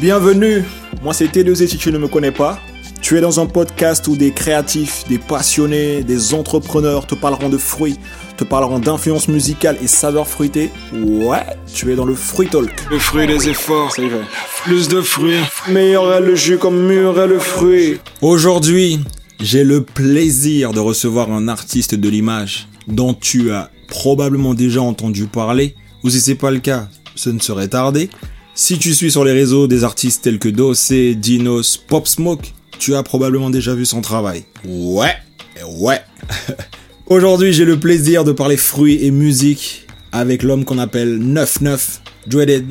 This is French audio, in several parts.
Bienvenue, moi c'est T2 si tu ne me connais pas. Tu es dans un podcast où des créatifs, des passionnés, des entrepreneurs te parleront de fruits, te parleront d'influence musicale et saveurs fruitées. Ouais, tu es dans le Fruit Talk. Le fruit des efforts, Ça y va. plus de fruits. Meilleur est le jus comme mûr est le fruit. Aujourd'hui, j'ai le plaisir de recevoir un artiste de l'image dont tu as probablement déjà entendu parler, ou si c'est pas le cas, ce ne serait tardé. Si tu suis sur les réseaux des artistes tels que Dossé, Dinos, Pop Smoke, tu as probablement déjà vu son travail. Ouais, ouais. Aujourd'hui, j'ai le plaisir de parler fruits et musique avec l'homme qu'on appelle 99 Dreaded.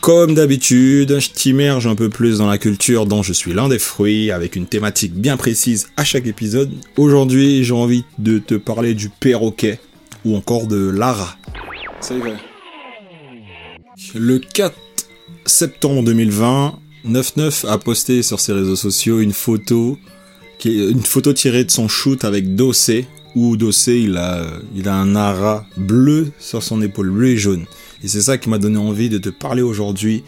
Comme d'habitude, je t'immerge un peu plus dans la culture dont je suis l'un des fruits, avec une thématique bien précise à chaque épisode. Aujourd'hui, j'ai envie de te parler du perroquet, ou encore de Lara. Y va. Le 4 septembre 2020, 99 a posté sur ses réseaux sociaux une photo, qui est une photo tirée de son shoot avec Dossé, où Dossé il a, il a un ara bleu sur son épaule, bleu et jaune. Et c'est ça qui m'a donné envie de te parler aujourd'hui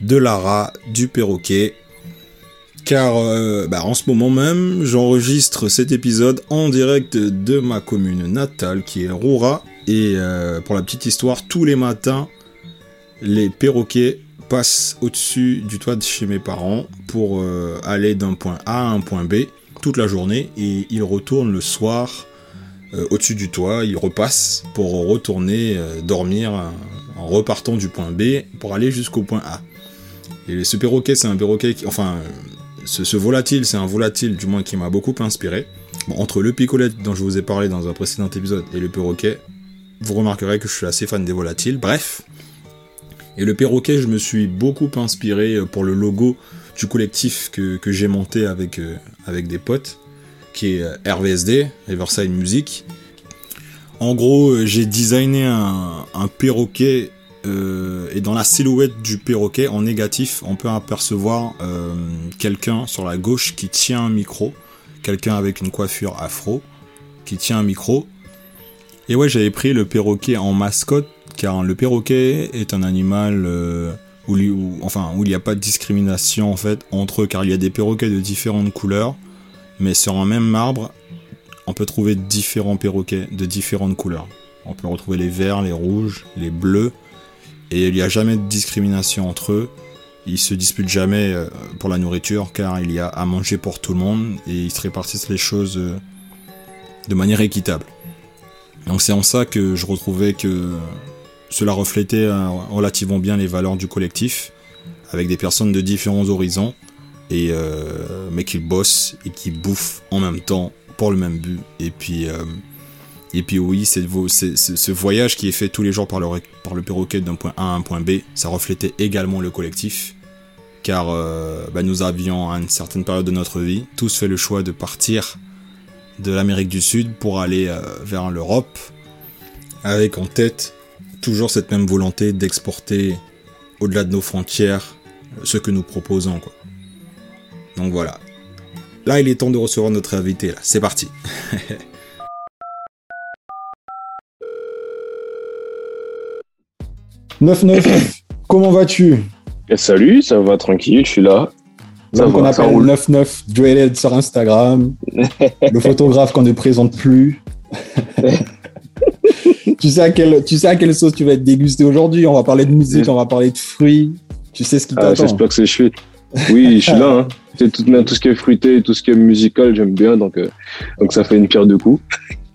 de Lara, du perroquet. Car euh, bah, en ce moment même, j'enregistre cet épisode en direct de ma commune natale qui est Roura. Et euh, pour la petite histoire, tous les matins, les perroquets passent au-dessus du toit de chez mes parents pour euh, aller d'un point A à un point B toute la journée et ils retournent le soir au-dessus du toit, ils repassent pour retourner dormir en repartant du point B pour aller jusqu'au point A. Et ce perroquet, c'est un perroquet qui, enfin, ce, volatile, c'est un volatile du moins qui m'a beaucoup inspiré. Entre le picolette dont je vous ai parlé dans un précédent épisode et le perroquet, vous remarquerez que je suis assez fan des volatiles. Bref, et le perroquet, je me suis beaucoup inspiré euh, pour le logo du collectif que, j'ai monté avec, euh, avec des potes, qui est euh, RVSD, Riverside Music. En gros, j'ai designé un perroquet euh, et dans la silhouette du perroquet, en négatif, on peut apercevoir euh, quelqu'un sur la gauche qui tient un micro, quelqu'un avec une coiffure afro, qui tient un micro. Et ouais, j'avais pris le perroquet en mascotte, car le perroquet est un animal euh, où, enfin, où il n'y a pas de discrimination en fait entre eux, car il y a des perroquets de différentes couleurs, mais sur un même arbre, on peut trouver différents perroquets de différentes couleurs. On peut retrouver les verts, les rouges, les bleus, et il n'y a jamais de discrimination entre eux. Ils se disputent jamais euh, pour la nourriture, car il y a à manger pour tout le monde, et ils se répartissent les choses euh, de manière équitable. Donc c'est en ça que je retrouvais que cela reflétait euh, relativement bien les valeurs du collectif, avec des personnes de différents horizons, et euh, mais qui bossent et qui bouffent en même temps pour le même but. Et puis, euh, et puis oui, c'est ce voyage qui est fait tous les jours par le, perroquet d'un point A à un point B, ça reflétait également le collectif, car euh, bah, nous avions à une certaine période de notre vie tous fait le choix de partir de l'Amérique du Sud pour aller euh, vers l'Europe, avec en tête toujours cette même volonté d'exporter au-delà de nos frontières euh, ce que nous proposons. Donc voilà. Là, il est temps de recevoir notre invité. Là, c'est parti. Neuf neuf. Comment vas-tu? Et salut, ça va tranquille, je suis là. Ça qu'on va, ça appelle roule. 99 Dreaded sur Instagram. le photographe qu'on ne présente plus. tu, sais à quelle, tu sais à quelle sauce tu vas être dégusté aujourd'hui? On va parler de musique, on va parler de fruits. Tu sais ce qui Ah, t'attend. J'espère que c'est chouette. Oui, je suis là. Hein. C'est tout, tout ce qui est fruité, tout ce qui est musical, j'aime bien, donc, euh, donc ça fait une pierre deux coups.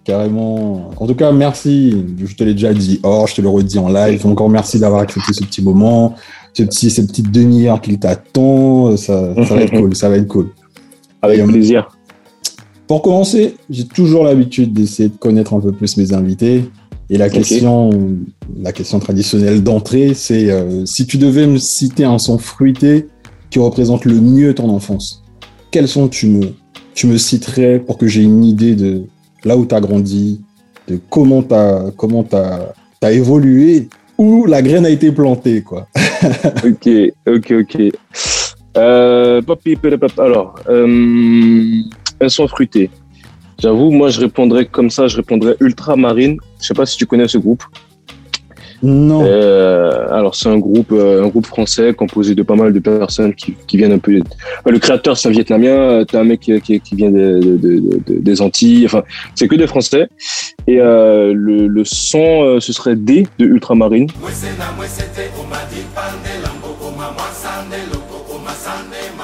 Carrément. En tout cas, merci. Je te l'ai déjà dit hors, je te le redis en live. Encore merci d'avoir accepté ce petit moment, ce petit, cette petite demi-heure qu'il t'attend. Ça, ça va être cool, ça va être cool. Avec Et, euh, plaisir. Pour commencer, j'ai toujours l'habitude d'essayer de connaître un peu plus mes invités. Et la question, la question traditionnelle d'entrée, c'est euh, si tu devais me citer un son fruité qui représente le mieux ton enfance, quel son tu me, tu me citerais pour que j'ai une idée de là où tu as grandi, de comment tu as, comment t'as évolué, où la graine a été plantée, quoi. Ok, ok, ok. Euh, alors, euh, un son fruité. J'avoue, moi, je répondrais comme ça, je répondrais Ultramarine. Je sais pas si tu connais ce groupe. Non. Euh, alors, c'est un groupe, euh, un groupe français composé de pas mal de personnes qui, qui viennent un peu. Enfin, le créateur, c'est un Vietnamien. euh, T'as un mec qui, qui, qui vient de, de- de- de- des Antilles. Enfin, c'est que des Français. Et euh, le, le son, euh, ce serait D de Ultramarine.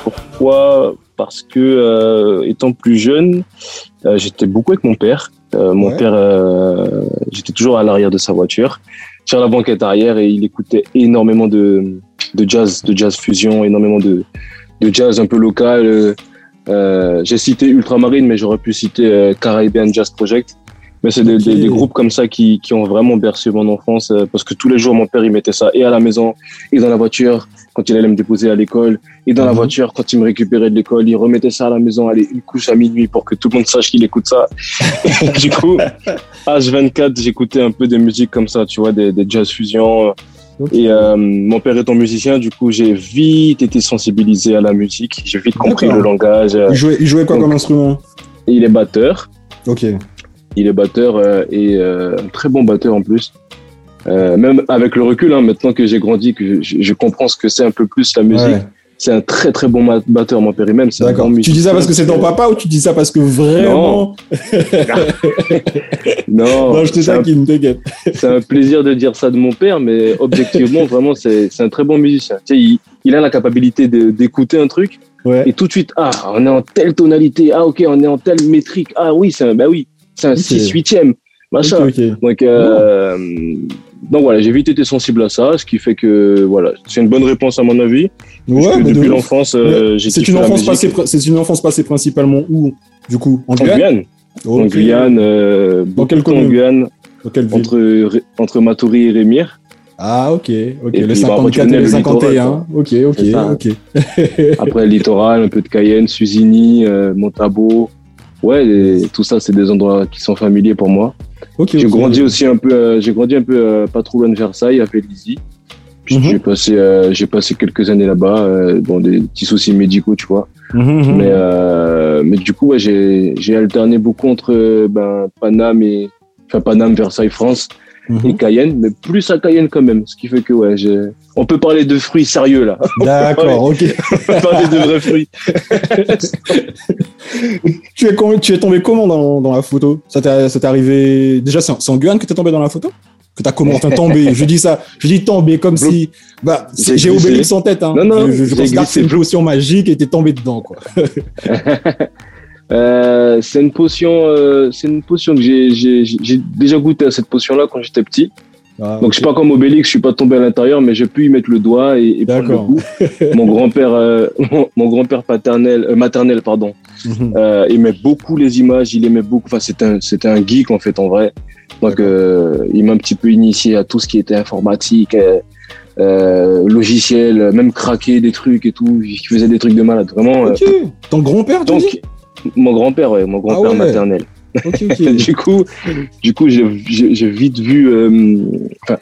Pourquoi? Parce que euh, étant plus jeune, euh, j'étais beaucoup avec mon père. Euh, mon Ouais. père, euh, j'étais toujours à l'arrière de sa voiture, sur la banquette arrière, et il écoutait énormément de, de jazz, de jazz fusion, énormément de, de jazz un peu local. Euh, J'ai cité Ultramarine, mais j'aurais pu citer euh, Caribbean Jazz Project. Mais c'est des, Ok. des- des groupes comme ça qui, qui ont vraiment bercé mon enfance, euh, parce que tous les jours, mon père, il mettait ça et à la maison, et dans la voiture, quand il allait me déposer à l'école, et dans la Mhm. voiture, quand il me récupérait de l'école, il remettait ça à la maison, allez, une couche à minuit pour que tout le monde sache qu'il écoute ça. du coup, H24, j'écoutais un peu des musiques comme ça, tu vois, des, des jazz fusion. Et euh, mon père étant musicien, du coup, j'ai vite été sensibilisé à la musique. J'ai vite compris le langage. Il jouait, il jouait quoi Donc- comme instrument? Il est batteur. Ok. Il est batteur euh, et euh, un très bon batteur en plus. Euh, même avec le recul, hein, maintenant que j'ai grandi, que je, je comprends ce que c'est un peu plus la musique. Ouais. C'est un très très bon batteur, mon père, et même. c'est un D'accord. Tu dis ça parce que c'est ton papa ou tu dis ça parce que vraiment? Non, Non, je te taquine, t'inquiète. c'est un plaisir de dire ça de mon père, mais objectivement, vraiment, c'est c'est un très bon musicien. Tu sais, il, il a la capacité d'écouter un truc Ouais. et tout de suite, ah, on est en telle tonalité, ah, ok, on est en telle métrique, ah oui, c'est un, bah oui, c'est un Ok. 6 8 machin. Donc, euh, donc voilà, j'ai vite été sensible à ça, ce qui fait que voilà, c'est une bonne réponse à mon avis. Ouais, de depuis l'enfance, euh, j'ai C'est une enfance passée, c'est une enfance passée principalement où Du coup, en En Guyane. Guyane, en Ok. Guyane, euh, Dans quelle beaucoup en commune Guyane, Dans quelle ville entre entre Matoury et Rémire. Ah, ok, ok. Et le puis, bah, après, tu 54 et connais le le 51. littoral, Ok, ok, ok. Après le littoral, un peu de Cayenne, Suzini, euh, Montabo. Ouais, et tout ça, c'est des endroits qui sont familiers pour moi. Ok, J'ai ok. grandi aussi un peu, euh, j'ai grandi un peu euh, pas trop loin de Versailles, à Félizy. Puis Mhm. J'ai passé, euh, j'ai passé quelques années là-bas, euh, dans des petits soucis médicaux, tu vois. Mhm, mhm. Mais, euh, mais du coup, ouais, j'ai, j'ai alterné beaucoup entre euh, ben, Paname et, enfin Paname, Versailles, France Mhm. et Cayenne, mais plus à Cayenne quand même. Ce qui fait que ouais, on peut parler de fruits sérieux là. D'accord, ok. On peut parler de vrais fruits. tu, es, tu tombé comment dans, dans la photo? Ça t'est arrivé. Déjà, c'est en, Guyane que t'es tombé dans la photo? Que t'as comment Enfin, tombé. je dis ça. Je dis tombé comme si. Bah, J'ai. Obélix en tête. Hein. Non, non, je, je, je considère que c'est une potion magique et t'es tombé dedans, quoi. Euh, c'est une potion, euh, c'est une potion que j'ai, j'ai, j'ai déjà goûté à cette potion-là quand j'étais petit. Ah, Donc je suis pas comme Obélix, je suis pas tombé à l'intérieur, mais j'ai pu y mettre le doigt et, et prendre le goût. mon grand-père, euh, mon, mon grand-père paternel, maternel, pardon, Mhm. aimait beaucoup les images, il aimait beaucoup. Enfin, c'était un, c'était un geek en fait en vrai. Donc il m'a un petit peu initié à tout ce qui était informatique, euh, logiciel, même craquer des trucs et tout. Il faisait des trucs de malade, vraiment. euh. Ok. Ton grand-père, tu dis? Donc mon grand-père, ouais, mon grand-père ouais. maternel. Du coup, du coup, j'ai vite vu. euh, Enfin,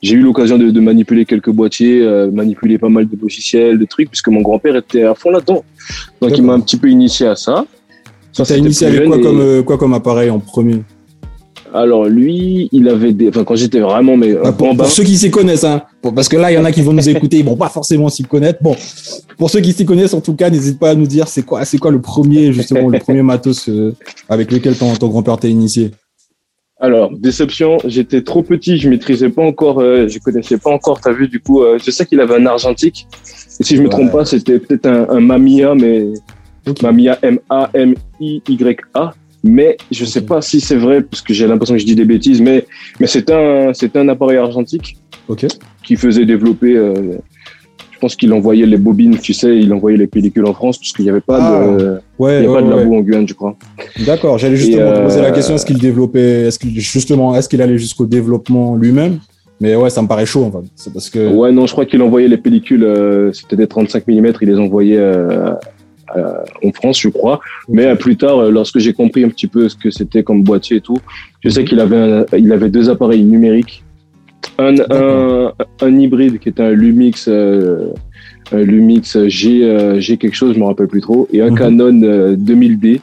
j'ai eu l'occasion de, de manipuler quelques boîtiers, euh, manipuler pas mal de logiciels, de trucs, puisque mon grand-père était à fond là-dedans. Donc, il m'a un petit peu initié à ça. Ça, c'était initié avec quoi jeune et- comme, euh, quoi comme appareil en premier? Alors, lui, il avait des. Enfin, quand j'étais vraiment mais Bah, pour, bambin, pour ceux qui s'y connaissent, hein, parce que là, il y en a qui vont nous écouter, ils vont pas forcément s'y connaître. Bon, pour ceux qui s'y connaissent, en tout cas, n'hésite pas à nous dire c'est quoi, c'est quoi le premier, justement, le premier matos euh, avec lequel ton, ton grand-père t'a initié. Alors, déception, j'étais trop petit, je maîtrisais pas encore, euh, je connaissais pas encore, t'as vu, du coup, euh, je sais qu'il avait un argentique. Et si je me Ouais. trompe pas, c'était peut-être un, un Mamiya, mais Ok. Mamiya M-A-M-I-Y-A. Mais je sais Ok. pas si c'est vrai, parce que j'ai l'impression que je dis des bêtises, mais, mais c'était un, un appareil argentique qui faisait développer, euh, je pense qu'il envoyait les bobines, tu sais, il envoyait les pellicules en France, parce qu'il n'y avait pas Ah, de, Ouais, il y a ouais, pas de ouais. labo en Guyane, je crois. D'accord. J'allais justement te poser la euh, question est-ce qu'il développait, est-ce qu'il justement, est-ce qu'il allait jusqu'au développement lui-même? Mais ouais, ça me paraît chaud, en fait. C'est parce que. Ouais, non, je crois qu'il envoyait les pellicules, euh, c'était des 35 mm, il les envoyait euh, euh, en France, je crois. Mais euh, plus tard, euh, lorsque j'ai compris un petit peu ce que c'était comme boîtier et tout, je sais Mhm. qu'il avait, un- il avait deux appareils numériques. Un, un, hybride qui était un Lumix, euh, un Lumix G, euh, G quelque chose, je me rappelle plus trop, et un Mhm. Canon euh, 2000D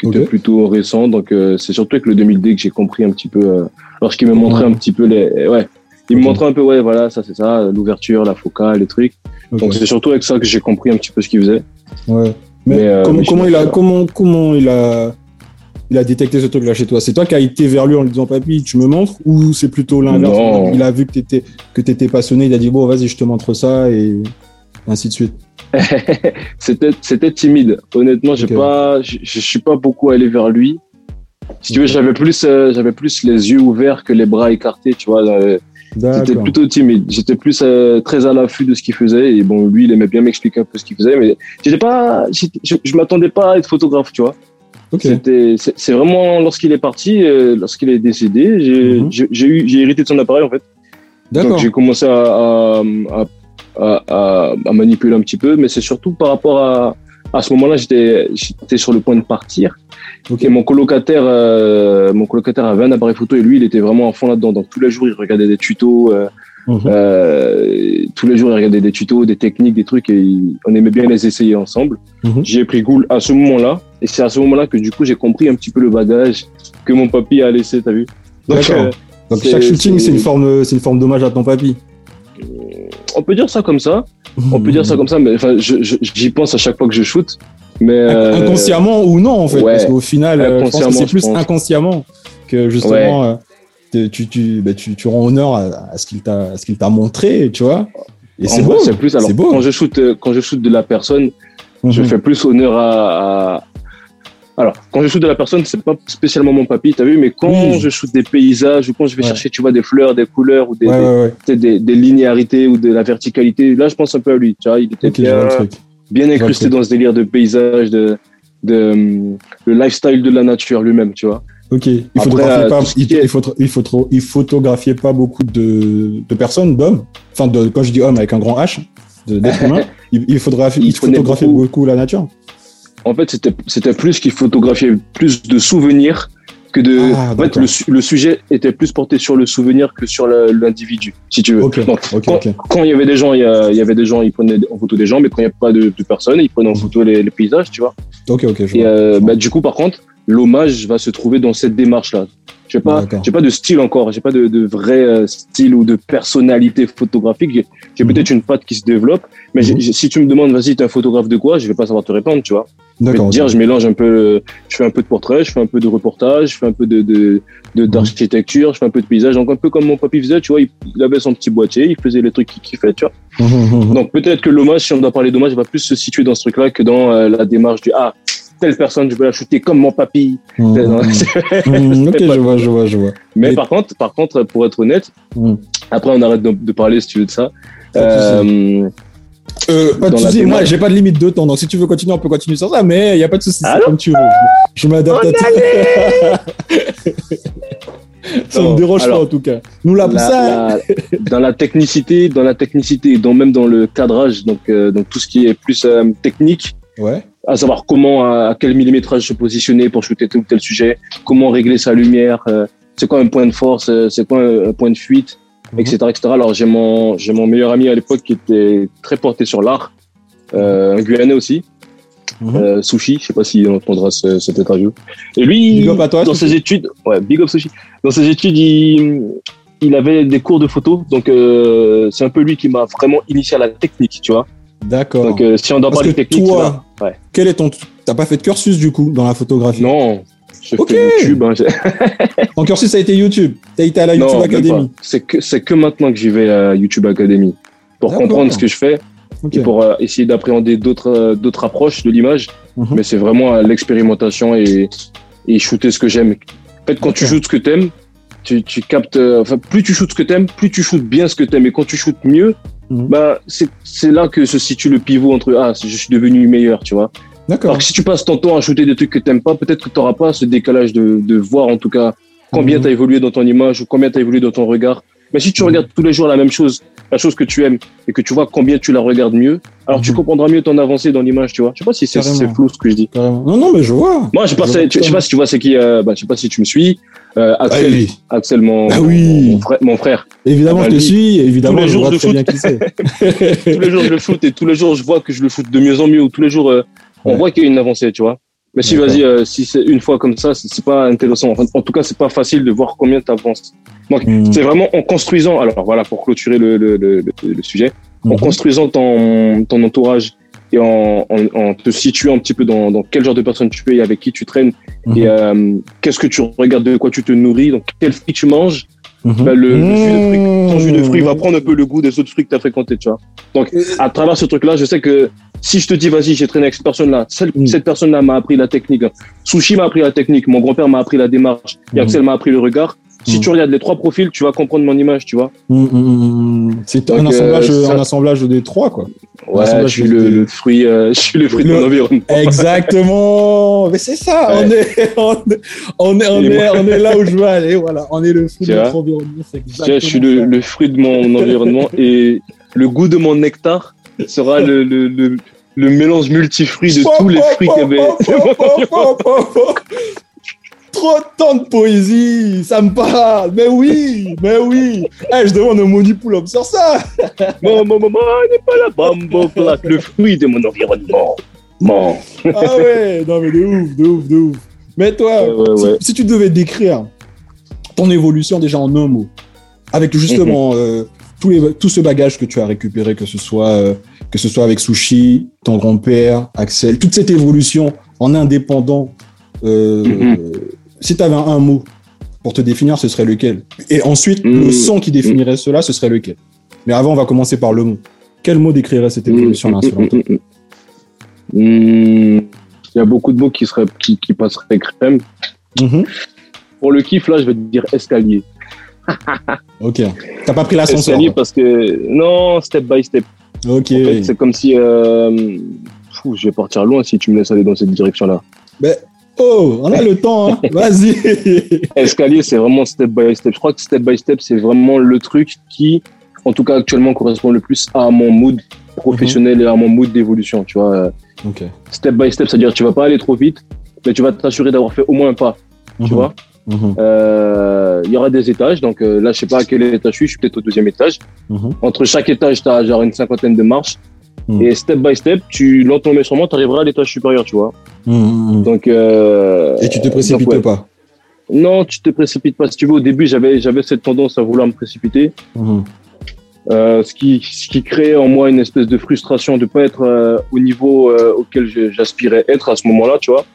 qui était plutôt récent. Donc, c'est surtout avec le 2000D que j'ai compris un petit peu, lorsqu'il me montrait un petit peu les, ouais, il me montrait un peu, ouais, voilà, ça c'est ça, l'ouverture, la focale, les trucs. Donc, c'est surtout avec ça que j'ai compris un petit peu ce qu'il faisait. Ouais. Mais, Mais, euh, comment, mais comment je- il a, comment, comment il a, il a détecté ce truc-là chez toi? C'est toi qui as été vers lui en lui disant papy, tu me montres? Ou c'est plutôt l'inverse? Il a vu que t'étais que t'étais passionné, il a dit bon vas-y je te montre ça et ainsi de suite. c'était c'était timide. Honnêtement j'ai Ok. pas je, je suis pas beaucoup allé vers lui. Si tu veux j'avais plus euh, j'avais plus les yeux ouverts que les bras écartés tu vois D'accord. plutôt timide. J'étais plus euh, très à l'affût de ce qu'il faisait. Et bon lui il aimait bien m'expliquer un peu ce qu'il faisait. Mais j'étais pas j'étais- je, je m'attendais pas à être photographe tu vois. Ok. c'était c'est vraiment lorsqu'il est parti euh, lorsqu'il est décédé j'ai eu j'ai hérité de son appareil en fait. Donc j'ai commencé à, à, à, à- à manipuler un petit peu, mais c'est surtout par rapport à, à ce moment-là, j'étais j'étais sur le point de partir. Ok. Et mon colocataire, euh, mon colocataire avait un appareil photo et lui, il était vraiment en fond là-dedans. Donc tous les jours, il regardait des tutos. euh, Mhm. euh, tous les jours, il regardait des tutos, des techniques, des trucs, et il- on aimait bien les essayer ensemble. Mhm. J'ai pris goût à ce moment-là, et c'est à ce moment-là que du coup, j'ai compris un petit peu le bagage que mon papy a laissé, t'as vu Donc, D'accord. euh, Donc chaque shooting c'est- c'est une forme c'est une forme d'hommage à ton papy. On peut dire ça comme ça. On peut dire ça comme ça, mais j'y pense à chaque fois que je shoot. Mais euh, Inconsciemment ou non en fait ouais. parce qu'au final euh, je pense que Inconsciemment, c'est plus pense. inconsciemment que justement euh, tu tu, bah, tu tu rends honneur à, à ce qu'il t'a à ce qu'il t'a montré tu vois. Et c'est beau. c'est plus. Alors, c'est beau. quand je shoot, quand je shoot de la personne, je Mhm. fais plus honneur à, à- Alors, quand je shoot de la personne, c'est pas spécialement mon papy, t'as vu, mais quand Oui. je shoot des paysages ou quand je vais Ouais. chercher, tu vois, des fleurs, des couleurs ou des, Ouais, des, linéarités ou de la verticalité, là, je pense un peu à lui. Tu vois, il était bien, incrusté dans ce délire de paysage, de, de, hum, le lifestyle de la nature lui-même, tu vois. Ok. Il photographiait euh, pas, il, est- il photo- il photographiait pas beaucoup de, de personnes, d'hommes. Enfin, de, quand je dis homme avec un grand H, d'être humain, il, il, photographie, Il photographiait beaucoup- beaucoup. la nature. En fait, c'était plus qu'il photographiait plus de souvenirs que de. Ah, en fait, le, su- le sujet était plus porté sur le souvenir que sur l'individu, si tu veux. Ok, Donc, ok, quand, il y avait des gens, il y, avait des gens, ils prenaient en photo des gens, mais quand il n'y a pas de, de personnes, ils prenaient en photo les, les paysages, tu vois. Ok, ok, je Et vois. euh, bah, du coup, par contre, l'hommage va se trouver dans cette démarche-là. J'ai pas, D'accord. j'ai pas de style encore, j'ai pas de, de vrai euh, style ou de personnalité photographique. J'ai, Mhm. peut-être une patte qui se développe, mais Mhm. si tu me demandes, vas-y, t'es un photographe de quoi, je vais pas savoir te répondre, tu vois. Je vais te dire, je mélange un peu, je fais un peu de portrait, je fais un peu de reportage, je fais un peu de, de, de- Mhm. d'architecture, je fais un peu de paysage, donc un peu comme mon papy faisait, tu vois, il, il avait son petit boîtier, il faisait les trucs qu'il kiffait, tu vois. Mhm. Donc peut-être que l'hommage, si on doit parler d'hommage, va plus se situer dans ce truc-là que dans euh, la démarche du ah telle personne, je vais la shooter comme mon papy. Mhm, Ok, je vois, je vois, je vois. Mais Et- par contre, par contre, pour être honnête, après on arrête de, de parler si tu veux de ça. Euh, Euh, pas de souci, moi j'ai pas de limite de temps, donc si tu veux continuer, on peut continuer sur ça, mais il y a pas de souci, comme tu veux. Je, je m'adapte à tout. ça me dérange alors, pas en tout cas. Nous là pour la- ça. la- dans la technicité, dans la technicité, dans même dans le cadrage, donc euh, donc tout ce qui est plus euh, technique, Ouais. à savoir comment, à, à quel millimétrage se positionner pour shooter tel ou tel sujet, comment régler sa lumière, c'est quoi un point de force, c'est quoi un, un point de fuite, Mhm. etc., etc. Alors j'ai mon j'ai mon meilleur ami à l'époque qui était très porté sur l'art, euh, un Guyanais aussi, Mhm. euh, Sushi, je sais pas si on entendra ce, cette interview. Et lui, Big up à toi, dans Sushi. ses études, ouais, big up Sushi. Dans ses études, il, il avait des cours de photo, donc euh, c'est un peu lui qui m'a vraiment initié à la technique, tu vois. D'accord. Donc euh, si on doit Parce parler que technique, toi, là, ouais. Quel est ton. T'as pas fait de cursus du coup dans la photographie? Non, je Ok. fais YouTube. hein, Ton cursus a été YouTube. T'as été à la YouTube non, Academy. C'est que c'est que maintenant que j'y vais à YouTube Academy pour comprendre ce que je fais et pour euh, essayer d'appréhender d'autres euh, d'autres approches de l'image. Mhm. Mais c'est vraiment l'expérimentation et et shooter ce que j'aime. En fait, quand tu shootes ce que t'aimes, tu, tu captes. euh, Enfin, plus tu shootes ce que t'aimes, plus tu shootes bien ce que t'aimes. Et quand tu shootes mieux, bah c'est c'est là que se situe le pivot entre ah je suis devenu meilleur, tu vois. D'accord. Alors que si tu passes ton temps à shooter des trucs que t'aimes pas, peut-être que tu n'auras pas ce décalage de, de voir en tout cas combien Mhm. tu as évolué dans ton image ou combien tu as évolué dans ton regard. Mais si tu Mhm. regardes tous les jours la même chose, la chose que tu aimes, et que tu vois combien tu la regardes mieux, alors tu Mhm. comprendras mieux ton avancée dans l'image, tu vois. Je sais pas si c'est c'est flou ce que je dis. Carrément. Non, non, mais je vois. Moi, je, sais pas, Je vois tu- je sais pas si tu vois c'est qui, euh, bah, je sais pas si tu me suis, euh, Axel, Allez. Axel mon, Ah oui. mon, frère, mon frère. Évidemment, Ah bah, je te suis. Évidemment, tous les je jours, vois je très shoot. bien qui c'est. tous les jours je le shoot et tous les jours je vois que je le shoot de mieux en mieux, ou tous les jours euh, on Ouais. voit qu'il y a une avancée, tu vois. Mais si, vas-y, euh, si c'est une fois comme ça, c'est pas intéressant. Enfin, en tout cas, c'est pas facile de voir combien tu avances. Donc, Mhm. c'est vraiment en construisant, alors voilà, pour clôturer le, le, le, le- sujet, en Mhm. construisant ton, ton entourage et en, en, en te situant un petit peu dans, dans quel genre de personne tu es et avec qui tu traînes Mhm. et euh, qu'est-ce que tu regardes, de quoi tu te nourris, donc quel fruit tu manges, Bah, le, le jus de fruit, ton jus de fruit va Mhm. prendre un peu le goût des autres fruits que tu as fréquentés, tu vois. Donc, à travers ce truc-là, je sais que si je te dis, vas-y, j'ai traîné avec cette personne-là, celle- Mm. cette personne-là m'a appris la technique, Sushi m'a appris la technique, mon grand-père m'a appris la démarche, et Mm. Axel m'a appris le regard. Si Mm. tu regardes les trois profils, tu vas comprendre mon image, tu vois. Mhm, mhm. C'est un Donc, assemblage, euh, ça- un assemblage des trois, quoi. Ouais, ça, je suis je- le, le fruit, euh, je suis le fruit de mon environnement. Exactement. Mais c'est ça. Ouais. On, est, on, est, on, est, on, Et est, on est là où je veux aller. Voilà. On est le fruit de notre environnement. Je suis le, fruit de mon environnement et le goût de mon nectar sera le, le mélange multifruit de tous les fruits qu'il y avait. Trop de temps de poésie, ça me parle. Mais oui, mais oui. Eh, je demande un money pull-up sur ça. Maman, maman, n'est pas la bambo le fruit de mon environnement. Mon. Ah ouais, non mais de ouf, de ouf, de ouf. Mais toi, Ouais, ouais, si, ouais. si tu devais décrire ton évolution déjà en un mot, avec justement Mhm. euh, les, tout ce bagage que tu as récupéré, que ce soit, euh, que ce soit avec Sushi, ton grand-père, Axel, toute cette évolution en indépendant, euh, Mhm. Si tu avais un mot pour te définir, ce serait lequel? Et ensuite, le son qui définirait cela, ce serait lequel? Mais avant, on va commencer par le mot. Quel mot décrirait cette évolution-là toi? Hmm, Il y a beaucoup de mots qui, seraient, qui, qui passeraient crème. Mhm. Pour le kiff, là, je vais te dire escalier. Ok. T'as pas pris l'ascenseur Escalier parce que, non, step by step. Ok. En fait, c'est comme si. Euh, fou, je vais partir loin si tu me laisses aller dans cette direction-là. Ben, oh, on a le temps, hein. Vas-y. Escalier, c'est vraiment step by step. Je crois que step by step, c'est vraiment le truc qui, en tout cas actuellement, correspond le plus à mon mood professionnel et à mon mood d'évolution. Tu vois, Euh, ok. step by step, c'est-à-dire tu vas pas aller trop vite, mais tu vas t'assurer d'avoir fait au moins un pas. Tu Mhm. vois, Mhm. Euh, il y aura des étages. Donc euh, là, je sais pas à quel étage je suis. Je suis peut-être au deuxième étage. Mhm. Entre chaque étage, tu as genre une cinquantaine de marches. Mhm. Et step by step, tu lentement mais sûrement, tu arriveras à l'étage supérieur, tu vois. Mhm. Donc, euh, Et tu te précipites donc, ouais. pas. Non, tu te précipites pas. Si tu veux, au début, j'avais, j'avais cette tendance à vouloir me précipiter. Euh, ce, qui, ce qui crée en moi une espèce de frustration de pas être euh, au niveau euh, auquel j'aspirais être à ce moment-là, tu vois.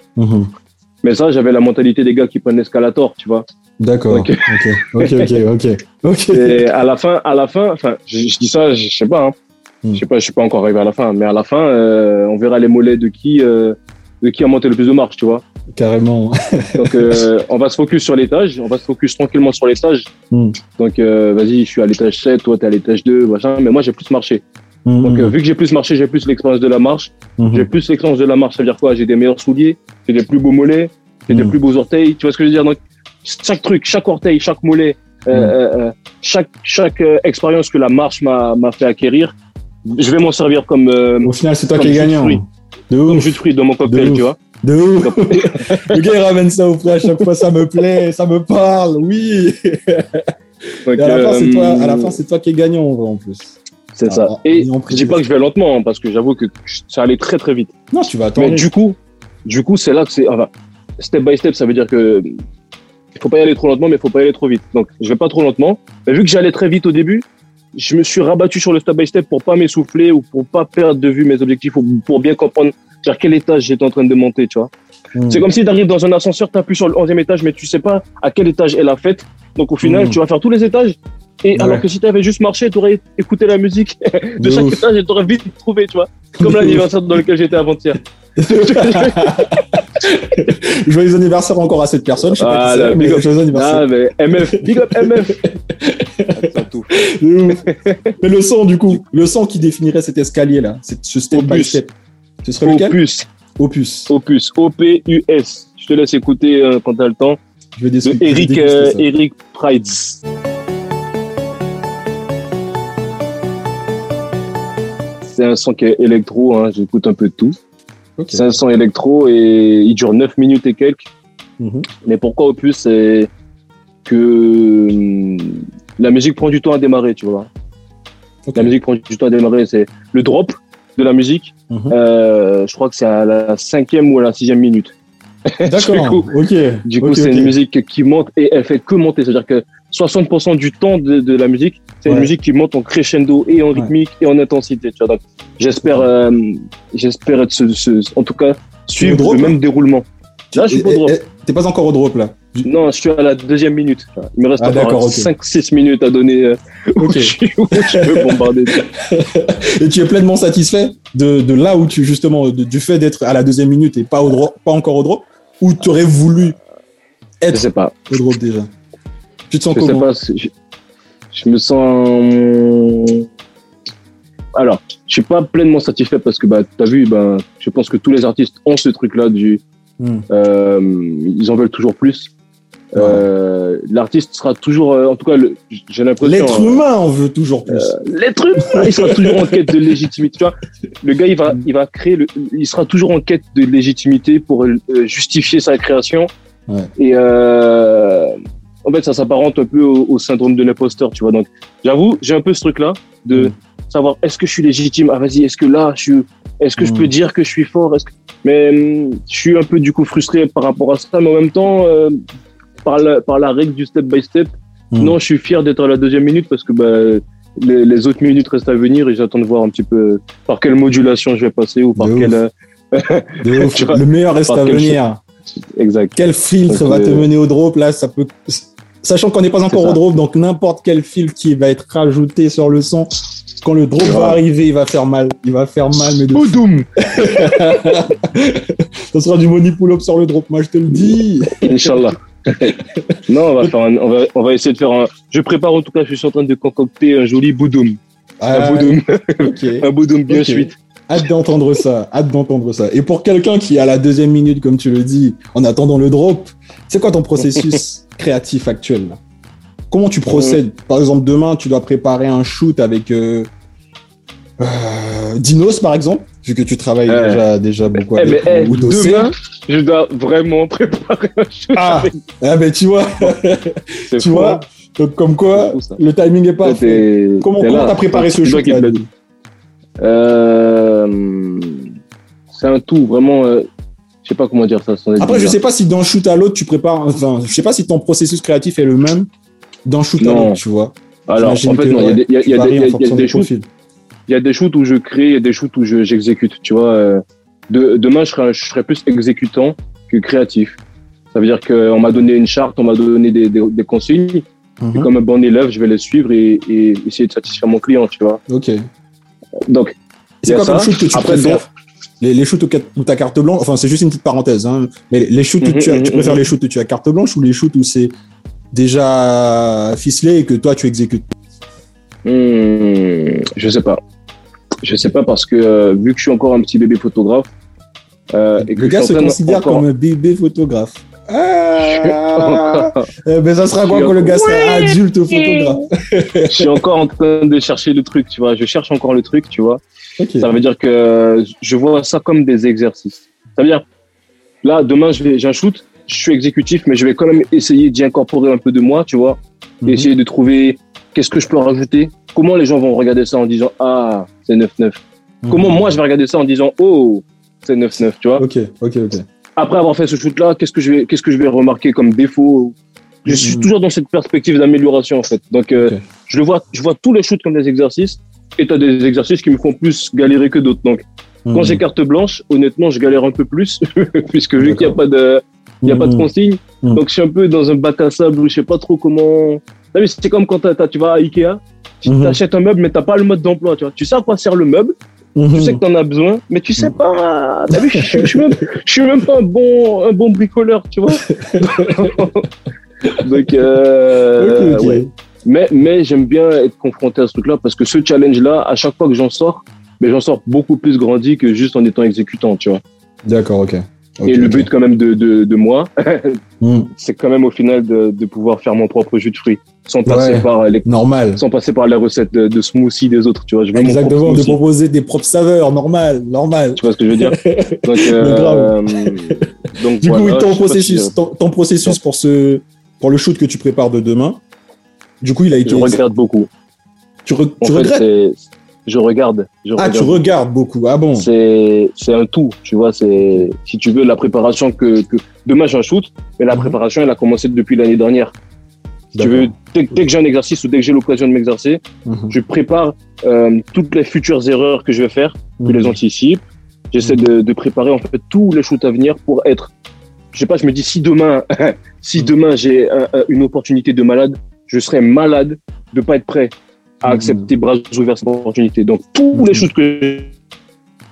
Mais ça, j'avais la mentalité des gars qui prennent l'escalator, tu vois. D'accord. Ok. Ok. Ok. Ok. Ok. Ok. Et à la fin, à la fin, enfin, je, je dis ça, je, je sais pas, hein. Hmm. Je sais pas, je suis pas encore arrivé à la fin, mais à la fin, euh, on verra les mollets de qui, euh, de qui a monté le plus de marche, tu vois. Carrément. Donc, euh, on va se focus sur l'étage, on va se focus tranquillement sur l'étage. Hmm. Donc, euh, vas-y, je suis à l'étage 7, toi, t'es à l'étage 2, machin, mais moi, j'ai plus marché. Donc, euh, vu que j'ai plus marché, j'ai plus l'expérience de la marche. Mhm. J'ai plus l'expérience de la marche, ça veut dire quoi? J'ai des meilleurs souliers, j'ai des plus beaux mollets, j'ai des Hmm. plus beaux orteils. Tu vois ce que je veux dire? Donc, chaque truc, chaque orteil, chaque mollet, euh, Hmm. chaque chaque expérience que la marche m'a m'a fait acquérir, je vais m'en servir comme euh, Au final, c'est toi Comme qui es gagnant. fruits. De comme ouf. jus de fruits dans mon cocktail, tu vois. De ouf. Le gars, il ramène ça au frère à chaque fois, ça me plaît, ça me parle, oui. Donc, à la fin, c'est euh, toi, à la fin, c'est toi qui es gagnant, en vrai, en plus. c'est ça. Et je dis pas que je vais lentement, hein, parce que j'avoue que ça allait très très vite. Non, tu vas attendre. Mais du coup, du coup, c'est là que c'est. Enfin, step by step, ça veut dire que il faut pas y aller trop lentement, mais il faut pas y aller trop vite. Donc, je vais pas trop lentement. Mais vu que j'allais très vite au début, je me suis rabattu sur le step by step pour pas m'essouffler ou pour pas perdre de vue mes objectifs ou pour bien comprendre vers quel étage j'étais en train de monter, tu vois. Mhm. C'est comme si tu arrives dans un ascenseur, tu appuies sur le 11e étage, mais tu sais pas à quel étage est la fête. Donc, au final, Mhm. tu vas faire tous les étages. Et Ouais. alors que si tu avais juste marché, tu aurais écouté la musique de, De chaque ouf. étage et tu aurais vite trouvé, tu vois. Comme l'anniversaire dans lequel j'étais avant-hier. Joyeux anniversaire encore à cette personne. Je sais pas Ah, qui là, c'est, mais joyeux anniversaire. Ah, mais MF, big up MF. Tout. Mais le son, du coup, le son qui définirait cet escalier-là, c'est ce step by Opus. step. Ce serait lequel? Opus, Opus. Opus, O-P-U-S. Je te laisse écouter euh, quand t'as le temps. Je vais De Eric, euh. Eric Prides. C'est un son qui est électro, hein, j'écoute un peu de tout. Ok. C'est un son électro et il dure 9 minutes et quelques. Mhm. Mais pourquoi Opus C'est que hum, la musique prend du temps à démarrer, tu vois. La musique prend du temps à démarrer. C'est le drop de la musique. Mhm. euh, je crois que c'est à la cinquième ou à la sixième minute. D'accord. Du coup, c'est une musique qui monte et elle fait que monter. C'est-à-dire que 60% du temps de, de la musique, c'est Ouais. une musique qui monte en crescendo et en Ouais. rythmique et en intensité. Tu vois. Donc, j'espère, euh, j'espère en tout cas, suivre drop, le même déroulement. Là, je suis pas au drop. T'es pas encore au drop là. Non, je suis à la deuxième minute. Il me reste Ah, encore ok. 5-6 minutes à donner euh, Ok. je, je peux bombarder. Et tu es pleinement satisfait de, de là où tu justement de- du fait d'être à la deuxième minute et pas au drop, pas encore au drop, ou tu aurais voulu Je être sais pas. au drop déjà? Tu te sens Je sais comment pas. c'est- Je, je me sens. Alors, je suis pas pleinement satisfait parce que, bah, t'as vu, bah, je pense que tous les artistes ont ce truc-là du. Hmm. euh, ils en veulent toujours plus. Euh, L'artiste sera toujours, euh, en tout cas, le- j'ai l'impression. L'être euh, humain en veut toujours plus. L'être humain, il sera toujours en quête de légitimité. Tu vois, le gars, il va, il va créer, le, il sera toujours en quête de légitimité pour euh, justifier sa création. Ouais. Et euh, en fait, ça s'apparente un peu au, au syndrome de l'imposteur, tu vois. Donc, j'avoue, j'ai un peu ce truc-là de Mm. savoir est-ce que je suis légitime? Ah, vas-y, est-ce que là, je suis, est-ce que je Mm. peux dire que je suis fort? Est-ce que... Mais hum, je suis un peu du coup frustré par rapport à ça, mais en même temps, euh, par la, par la règle du step by step. Mm. Non, je suis fier d'être à la deuxième minute parce que bah, les, les autres minutes restent à venir et j'attends de voir un petit peu par quelle modulation je vais passer ou par De quelle. euh, De ouf. Le meilleur reste à venir. exact. Quel filtre Donc, va te euh, mener au drop? Là ça peut sachant qu'on n'est pas encore au drop donc n'importe quel filtre qui va être rajouté sur le son quand le drop va arriver il va faire mal il va faire mal mais de Boudoum ça sera du money pull up sur le drop moi je te le dis Inch'Allah. non, on va, faire un- on, va, on va essayer de faire un. Je prépare en tout cas, je suis en train de concocter un joli boudoum. Ah, un boudoum, un boudoum bien suite. Hâte d'entendre ça, hâte d'entendre ça. Et pour quelqu'un qui est à la deuxième minute, comme tu le dis, en attendant le drop, c'est quoi ton processus créatif actuel là? Comment tu procèdes? Par exemple, demain, tu dois préparer un shoot avec euh, euh, Dinos, par exemple, vu que tu travailles déjà, déjà beaucoup Eh avec eh, ou Dossé. demain, je dois vraiment préparer un shoot Ah, avec. ah ben tu vois, tu fou, vois, hein. donc comme quoi, le timing est pas t'es- Comment t'as préparé ce shoot Euh, C'est un tout, vraiment. euh, Je sais pas comment dire ça. sans Après, je sais pas si d'un shoot à l'autre, tu prépares. Enfin, je sais pas si ton processus créatif est le même d'un shoot à l'autre, tu vois. Alors, en fait, il y a des- y y y a- shoots il y a des shoots où je crée, il y a des shoots où je- j'exécute. Tu vois, euh, de, demain, je serai, un- je serai plus exécutant que créatif. Ça veut dire qu'on m'a donné une charte, on m'a donné des, des, des consignes. Et Mhm. comme un bon élève, je vais les suivre et, et essayer de satisfaire mon client, tu vois. Ok. Donc, C'est quoi comme ça. shoot que tu Après, préfères les, les shoots où, où t'as carte blanche, enfin c'est juste une petite parenthèse, hein, mais les shoots où tu, as, tu mhm, préfères mhm. les shoots où tu as carte blanche ou les shoots où c'est déjà ficelé et que toi tu exécutes? Hmm, je sais pas. Je sais pas parce que euh, vu que je suis encore un petit bébé photographe, euh, et que Le gars se considère encore- comme un bébé photographe. Ah ben ça sera quoi quand le gars sera adulte photographe je suis encore en train de chercher le truc, tu vois. Je cherche encore le truc, tu vois. Ça veut dire que je vois ça comme des exercices. Ça veut dire, là, demain, j'ai un shoot, je suis exécutif, mais je vais quand même essayer d'y incorporer un peu de moi, tu vois. Mhm. Essayer de trouver qu'est-ce que je peux rajouter. Comment les gens vont regarder ça en disant, ah, c'est 9-9. Mhm. Comment moi, je vais regarder ça en disant, oh, c'est 9-9, tu vois. Ok, ok, ok. Après avoir fait ce shoot-là, qu'est-ce que je vais, qu'est-ce que je vais remarquer comme défaut Je suis Mhm. toujours dans cette perspective d'amélioration, en fait. Donc, euh, je le vois, je vois tous les shoots comme des exercices. Et t'as des exercices qui me font plus galérer que d'autres. Donc, quand Mhm. j'ai carte blanche, honnêtement, je galère un peu plus, puisque vu qu'il n'y a pas de, il y a pas de Mhm. consigne. Donc, je suis un peu dans un bac à sable où je sais pas trop comment. C'est comme quand tu vas à Ikea, tu achètes un meuble, mais t'as pas le mode d'emploi, tu vois. Tu sais à quoi sert le meuble, Mhm. tu sais que t'en as besoin, mais tu sais pas. T'as vu, je, je, je suis même, je suis même pas un bon, un bon bricoleur, tu vois. Donc, euh, ouais. Mais, mais j'aime bien être confronté à ce truc-là parce que ce challenge-là, à chaque fois que j'en sors, mais j'en sors beaucoup plus grandi que juste en étant exécutant, tu vois. D'accord, ok. Et le but quand même de, de, de moi, Mhm. c'est quand même au final de, de pouvoir faire mon propre jus de fruits, sans passer Ouais. par les, Normal. sans passer par les recettes de, de smoothie des autres, tu vois. Je veux Exactement, de proposer des propres saveurs, normal, normal. Tu vois ce que je veux dire Donc, euh, donc Du voilà, coup, ton processus, si, euh, ton, ton processus pour ce, pour le shoot que tu prépares de demain, du coup, il a été. je regrette beaucoup. Tu, re- En tu fait, regrettes je regarde. Je Ah, regarde. tu regardes beaucoup. Ah bon c'est c'est un tout, tu vois. C'est si tu veux la préparation que, que demain j'ai un shoot, mais la Mhm. préparation elle a commencé depuis l'année dernière. Si tu veux, dès, dès que j'ai un exercice ou dès que j'ai l'occasion de m'exercer, Mhm. je prépare euh, toutes les futures erreurs que je vais faire, je Mhm. les anticipe. J'essaie de, de préparer en fait tous les shoots à venir pour être. Je sais pas, je me dis si demain, si demain j'ai un- un- une opportunité de malade, je serais malade de pas être prêt à accepter bras ouverts cette opportunité. Donc tous les shoots que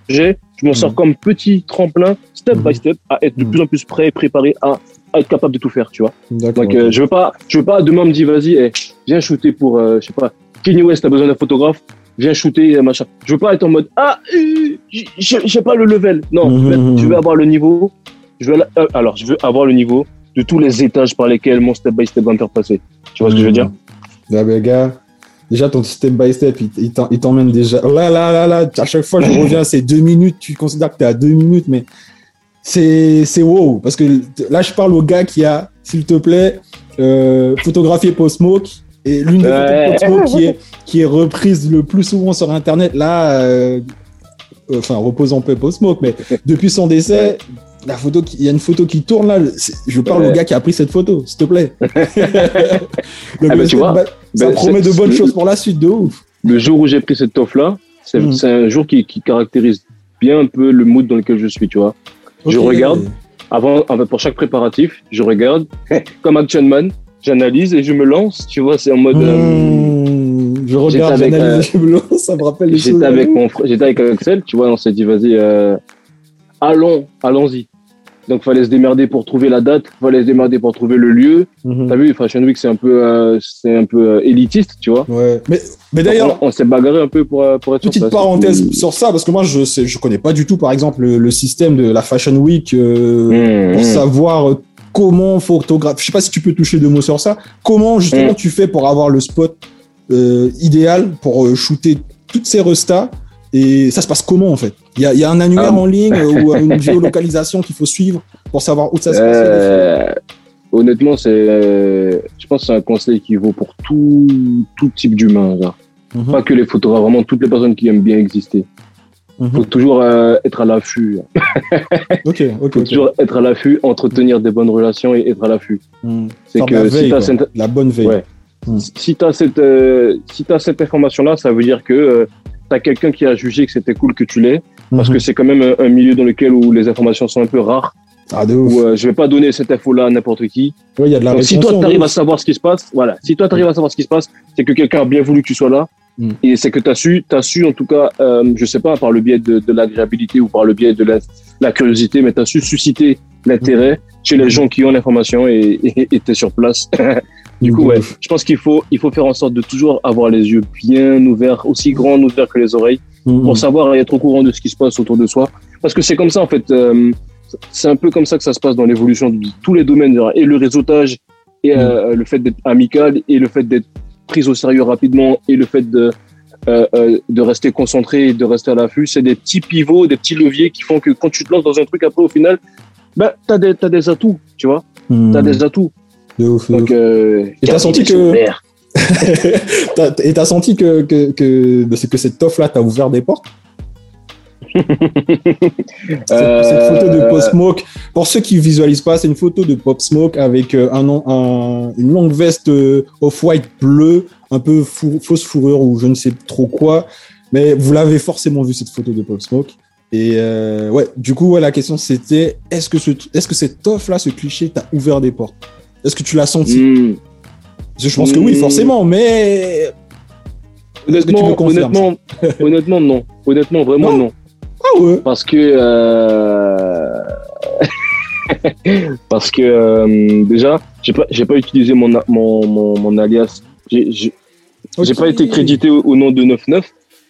j'ai, je m'en sors Mhm. comme petit tremplin, step by step, à être de Mhm. plus en plus prêt et préparé à, à être capable de tout faire, tu vois. Donc, euh, je veux pas, je veux pas demain me dit, vas-y, eh, viens shooter pour, euh, je sais pas, Kanye West, t'as besoin d'un photographe, viens shooter, machin. Je veux pas être en mode, ah, euh, j'ai- pas le level. Non, je, veux, je veux avoir le niveau. Je veux, alors, je veux avoir le niveau de tous les étages par lesquels mon step by step va me faire passer. Tu vois ce que je veux dire? Ah ben, gars, déjà ton step by step, il, t'emmène déjà. Là, là, là, là, à chaque fois je reviens, c'est deux minutes, tu considères que t'es à deux minutes, mais c'est wow. Parce que là, je parle au gars qui a, s'il te plaît, euh, photographié Post Smoke. Et l'une des Ouais. photos de Post qui est, qui est reprise le plus souvent sur Internet, là, euh, enfin, repose en paix Post Smoke, mais depuis son décès, la photo, qui- il y a une photo qui tourne là. Je parle au gars qui a pris cette photo, s'il te plaît. Donc, Ah, bah, tu vois, ça Ben, promet de bonnes choses pour la suite, de ouf. Le jour où j'ai pris cette toffe-là, c'est Mhm. c'est un jour qui, qui caractérise bien un peu le mood dans lequel je suis, tu vois. Je regarde. Avant, avant- pour chaque préparatif, je regarde comme Action Man, j'analyse et je me lance, tu vois, c'est en mode. euh, Mmh, je regarde, j'analyse, je me lance, ça me rappelle les choses. J'étais avec mon j'étais avec Axel, tu vois, on s'est dit vas-y, euh, allons, allons-y. Donc fallait se démerder pour trouver la date, fallait se démerder pour trouver le lieu. Mhm. T'as vu, Fashion Week c'est un peu, euh, c'est un peu euh, élitiste, tu vois. Ouais. Mais, mais d'ailleurs, on, on s'est bagarré un peu pour, euh, pour être petite parenthèse sur ça, parce que moi, je sais, je connais pas du tout, par exemple, le, le système de la Fashion Week euh, Mmh, pour mmh. savoir comment photographe. Je sais pas si tu peux toucher deux mots sur ça. Comment justement Mm. tu fais pour avoir le spot idéal pour shooter toutes ces restas et ça se passe comment en fait? Il y a, il y a un annuaire Ah. en ligne euh, ou une géolocalisation qu'il faut suivre pour savoir où ça se passe? Euh, honnêtement, c'est, euh, je pense que c'est un conseil qui vaut pour tout, tout type d'humain. Mhm. Pas que les photographes, vraiment toutes les personnes qui aiment bien exister. Mhm. faut toujours euh, être à l'affût. Ok, ok. faut toujours être à l'affût, entretenir des bonnes relations et être à l'affût. Mm. C'est Faire de la que veille, si tu as cette, la bonne veille. Ouais. Mm. si t'as cette, euh, si t'as cette information-là, ça veut dire que tu as quelqu'un qui a jugé que c'était cool que tu l'aies, parce Mhm. que c'est quand même un, un milieu dans lequel où les informations sont un peu rares, Ah, de ouf. où euh, je vais pas donner cette info-là à n'importe qui. Ouais, il y a de la Donc, si toi, tu arrives à savoir ce qui se passe, voilà. Si toi, tu arrives à savoir ce qui se passe, c'est que quelqu'un a bien voulu que tu sois là. Mm. Et c'est que tu as su, t'as su, en tout cas, euh, je sais pas, par le biais de, de l'agréabilité ou par le biais de la, la curiosité, mais tu as su susciter l'intérêt chez les Mm. gens qui ont l'information et tu es sur place. du coup, ouais, je pense qu'il faut, il faut faire en sorte de toujours avoir les yeux bien ouverts, aussi grands ouverts que les oreilles, Mhm. pour savoir et être au courant de ce qui se passe autour de soi. Parce que c'est comme ça, en fait. euh, c'est un peu comme ça que ça se passe dans l'évolution de tous les domaines. Et le réseautage, et euh, le fait d'être amical, et le fait d'être pris au sérieux rapidement, et le fait de, euh, euh, de rester concentré et de rester à l'affût, c'est des petits pivots, des petits leviers qui font que quand tu te lances dans un truc, après, au final, ben, t'as des, t'as des atouts, tu vois. Mhm. T'as des atouts. De ouf, de Donc, ouf. euh, Et t'as senti que- Et t'as senti que, que, que, que cette toffe là t'a ouvert des portes cette, cette photo de Euh, Pop Smoke, pour ceux qui visualisent pas, c'est une photo de Pop Smoke avec euh, un, une longue veste off-white bleu, un peu fou- fausse fourrure ou je ne sais trop quoi. Mais vous l'avez forcément vu cette photo de Pop Smoke. Et euh, ouais, du coup, ouais, la question c'était est-ce que, ce, est-ce que cette toffe là, ce cliché, t'a ouvert des portes Est-ce que tu l'as senti hmm. Parce que Je pense que oui, Mm. forcément, mais. Est-ce que tu me Honnêtement, honnêtement, honnêtement, non. Honnêtement, vraiment Non. non. Ah ouais Parce que euh, parce que euh, déjà, j'ai pas j'ai pas utilisé mon mon mon, mon alias. J'ai j'ai pas été crédité au, au nom de 99.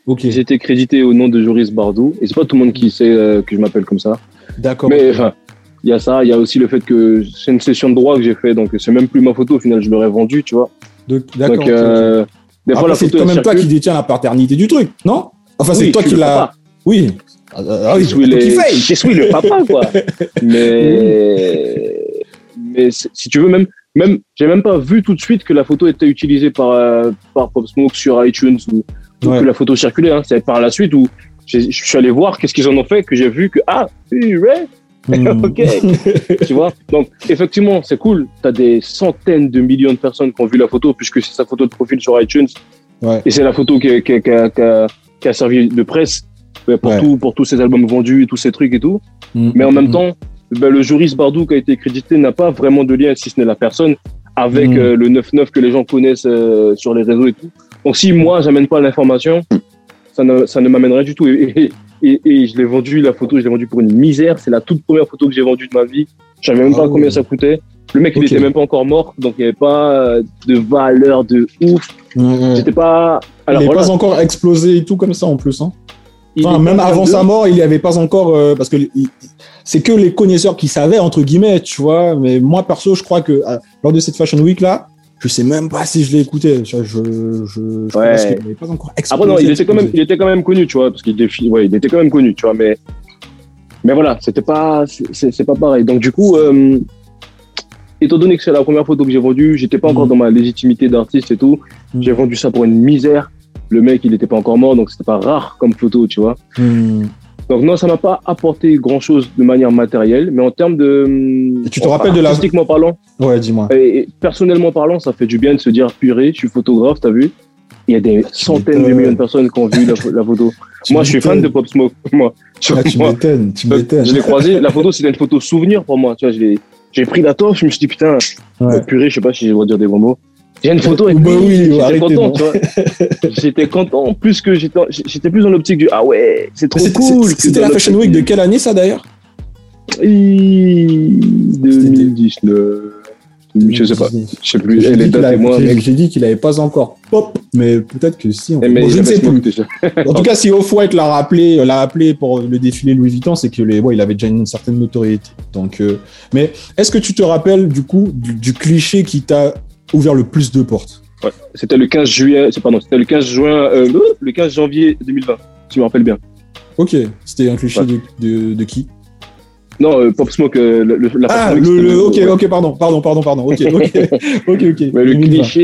Ok, J'ai été crédité au nom de Joris Bardou. Et c'est pas tout le monde qui sait euh, que je m'appelle comme ça. d'accord. Mais enfin, il y a ça. Il y a aussi le fait que c'est une session de droit que j'ai fait. Donc c'est même plus ma photo. Au final, je l'aurais vendue, tu vois. D'accord. Donc euh, des fois Après, la c'est quand même toi qui détiens la paternité du truc, non? Enfin, c'est Oui, toi qui l'as. Oui. Ah, ah oui, je suis, c'est les... je suis le papa, quoi. mais, mais c'est- si tu veux, même, même, j'ai même pas vu tout de suite que la photo était utilisée par, euh, par Pop Smoke sur iTunes ou, Ouais. que la photo circulait. Hein. C'est par la suite où je suis allé voir qu'est-ce qu'ils en ont fait, que j'ai vu que, ah, oui, ouais, Hmm. ok. tu vois. Donc, effectivement, c'est cool. Tu as des centaines de millions de personnes qui ont vu la photo, puisque c'est sa photo de profil sur iTunes. Ouais. Et c'est la photo qui, a- qui, a- qui a- qui a, qui a servi de presse pour, Ouais. tout, pour tous ces albums vendus et tous ces trucs et tout. Hmm. Mais en même Hmm. temps, ben, le juriste Bardou qui a été crédité n'a pas vraiment de lien, si ce n'est la personne, avec euh, le 9-9 que les gens connaissent euh, sur les réseaux et tout. Donc si moi, j'amène pas l'information, ça ne, ça ne m'amènerait du tout. Et, et, et- et je l'ai vendu, la photo, je l'ai vendue pour une misère. C'est la toute première photo que j'ai vendue de ma vie. Je savais même Ah pas combien ouais. ça coûtait. Le mec, il était même pas encore mort, donc il n'y avait pas euh, de valeur de ouf. J'étais pas... il Alors n'est voilà, pas encore explosé et tout comme ça en plus. Hein. il Enfin, même avant sa mort, il n'y avait pas encore. euh, parce que il- c'est que les connaisseurs qui savaient, entre guillemets, tu vois. Mais moi, perso, je crois que euh, lors de cette Fashion Week là, je sais même pas si je l'ai écouté. Je, je, je, je Ouais. qu'il pas encore. Après, non, il était quand même, explosé. il était quand même connu, tu vois, parce qu'il était, ouais, il était quand même connu, tu vois, mais, mais voilà, c'était pas, c'est- pas pareil. Donc, du coup, euh, étant donné que c'est la première photo que j'ai vendue, j'étais pas encore Mhm. dans ma légitimité d'artiste et tout. Mhm. J'ai vendu ça pour une misère. Le mec, il était pas encore mort, donc c'était pas rare comme photo, tu vois. Hmm. Donc, non, ça m'a pas apporté grand chose de manière matérielle, mais en termes de. Et tu te rappelles de la- Artistiquement parlant, Ouais, dis-moi. et, personnellement parlant, ça fait du bien de se dire, purée, je suis photographe, t'as vu? Il y a des centaines de millions de personnes qui ont vu la, la photo. Tu Moi, je suis fan de. Pop Smoke. Moi, tu Ah, m'étonnes, tu m'étonnes. je l'ai croisé. La photo, c'était une photo souvenir pour moi. Tu vois, je j'ai pris la torche, je me suis dit, putain, Ouais. purée, je sais pas si droit de dire des gros mots. J'ai une photo avec Bah oui, j'étais content, bon. tu vois. J'étais content, plus que j'étais, j'étais plus dans l'optique du, ah ouais, c'est trop cool. c'était- la Fashion Week de quelle année ça d'ailleurs? Hi, 2019. Je sais pas, je sais plus. J'ai Elle est dit qu'il datée, avait- moi, j'ai- mec. j'ai dit qu'il avait pas encore pop, mais peut-être que si. fait. Eh, mais Bon, je ne sais plus. déjà. En tout cas, si Off-White l'a rappelé, l'a appelé pour le défilé Louis Vuitton, c'est que les, ouais, il avait déjà une certaine notoriété. Donc, euh, mais est-ce que tu te rappelles du coup du, du cliché qui t'a ouvert le plus de portes Ouais, C'était le 15 juillet, c'est pardon, c'était le 15 juin, euh, le 15 janvier 2020, si je me rappelle bien. Ok, c'était un cliché Ouais. de, de, de qui? Non, euh, Pop Smoke, euh, le, le- la Ah, le, le- ok, ouais. ok, pardon, pardon, pardon, pardon. Ok, ok, ok, ok. Mais le 2020. cliché,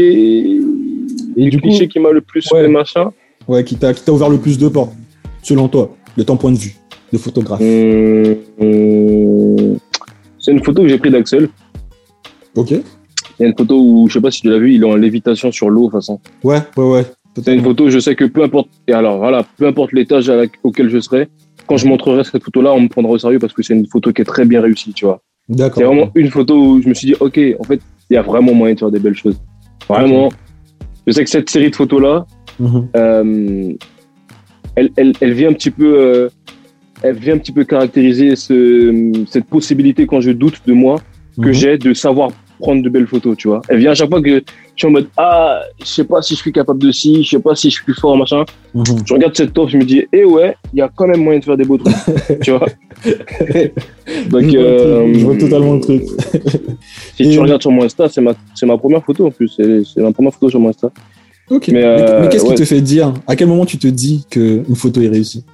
Et le du coup, cliché qui m'a le plus Ouais. fait machin. ouais, qui t'a qui t'a ouvert le plus de portes, selon toi, de ton point de vue de photographe. Hum, hum, c'est une photo que j'ai prise d'Axel. Ok. Il y a une photo où, je sais pas si tu l'as vu, il est en lévitation sur l'eau, de toute façon. Ouais, ouais, ouais. C'est une photo, je sais que peu importe, et alors voilà, peu importe l'étage auquel je serai, quand je montrerai cette photo-là, on me prendra au sérieux parce que c'est une photo qui est très bien réussie, tu vois. D'accord. C'est vraiment une photo où je me suis dit, ok, en fait, il y a vraiment moyen de faire des belles choses. Vraiment. Je sais que cette série de photos-là, Mhm. euh, elle, elle, elle vient un petit peu, euh, elle vient un petit peu caractériser ce, cette possibilité quand je doute de moi que Mhm. j'ai de savoir prendre de belles photos, tu vois. Elle vient à chaque fois que je suis en mode ah, je sais pas si je suis capable de ci, je sais pas si je suis fort machin. Mhm. Je regarde cette top, je me dis eh ouais, il y a quand même moyen de faire des beaux trucs, tu vois. Donc je, vois le euh, je vois totalement le truc. si Et- tu regardes sur mon Insta, c'est ma, ma première photo en plus, c'est, ma première photo sur mon Insta. Ok. Mais, euh, mais qu'est-ce ouais. qui te fait dire À quel moment tu te dis qu'une photo est réussie?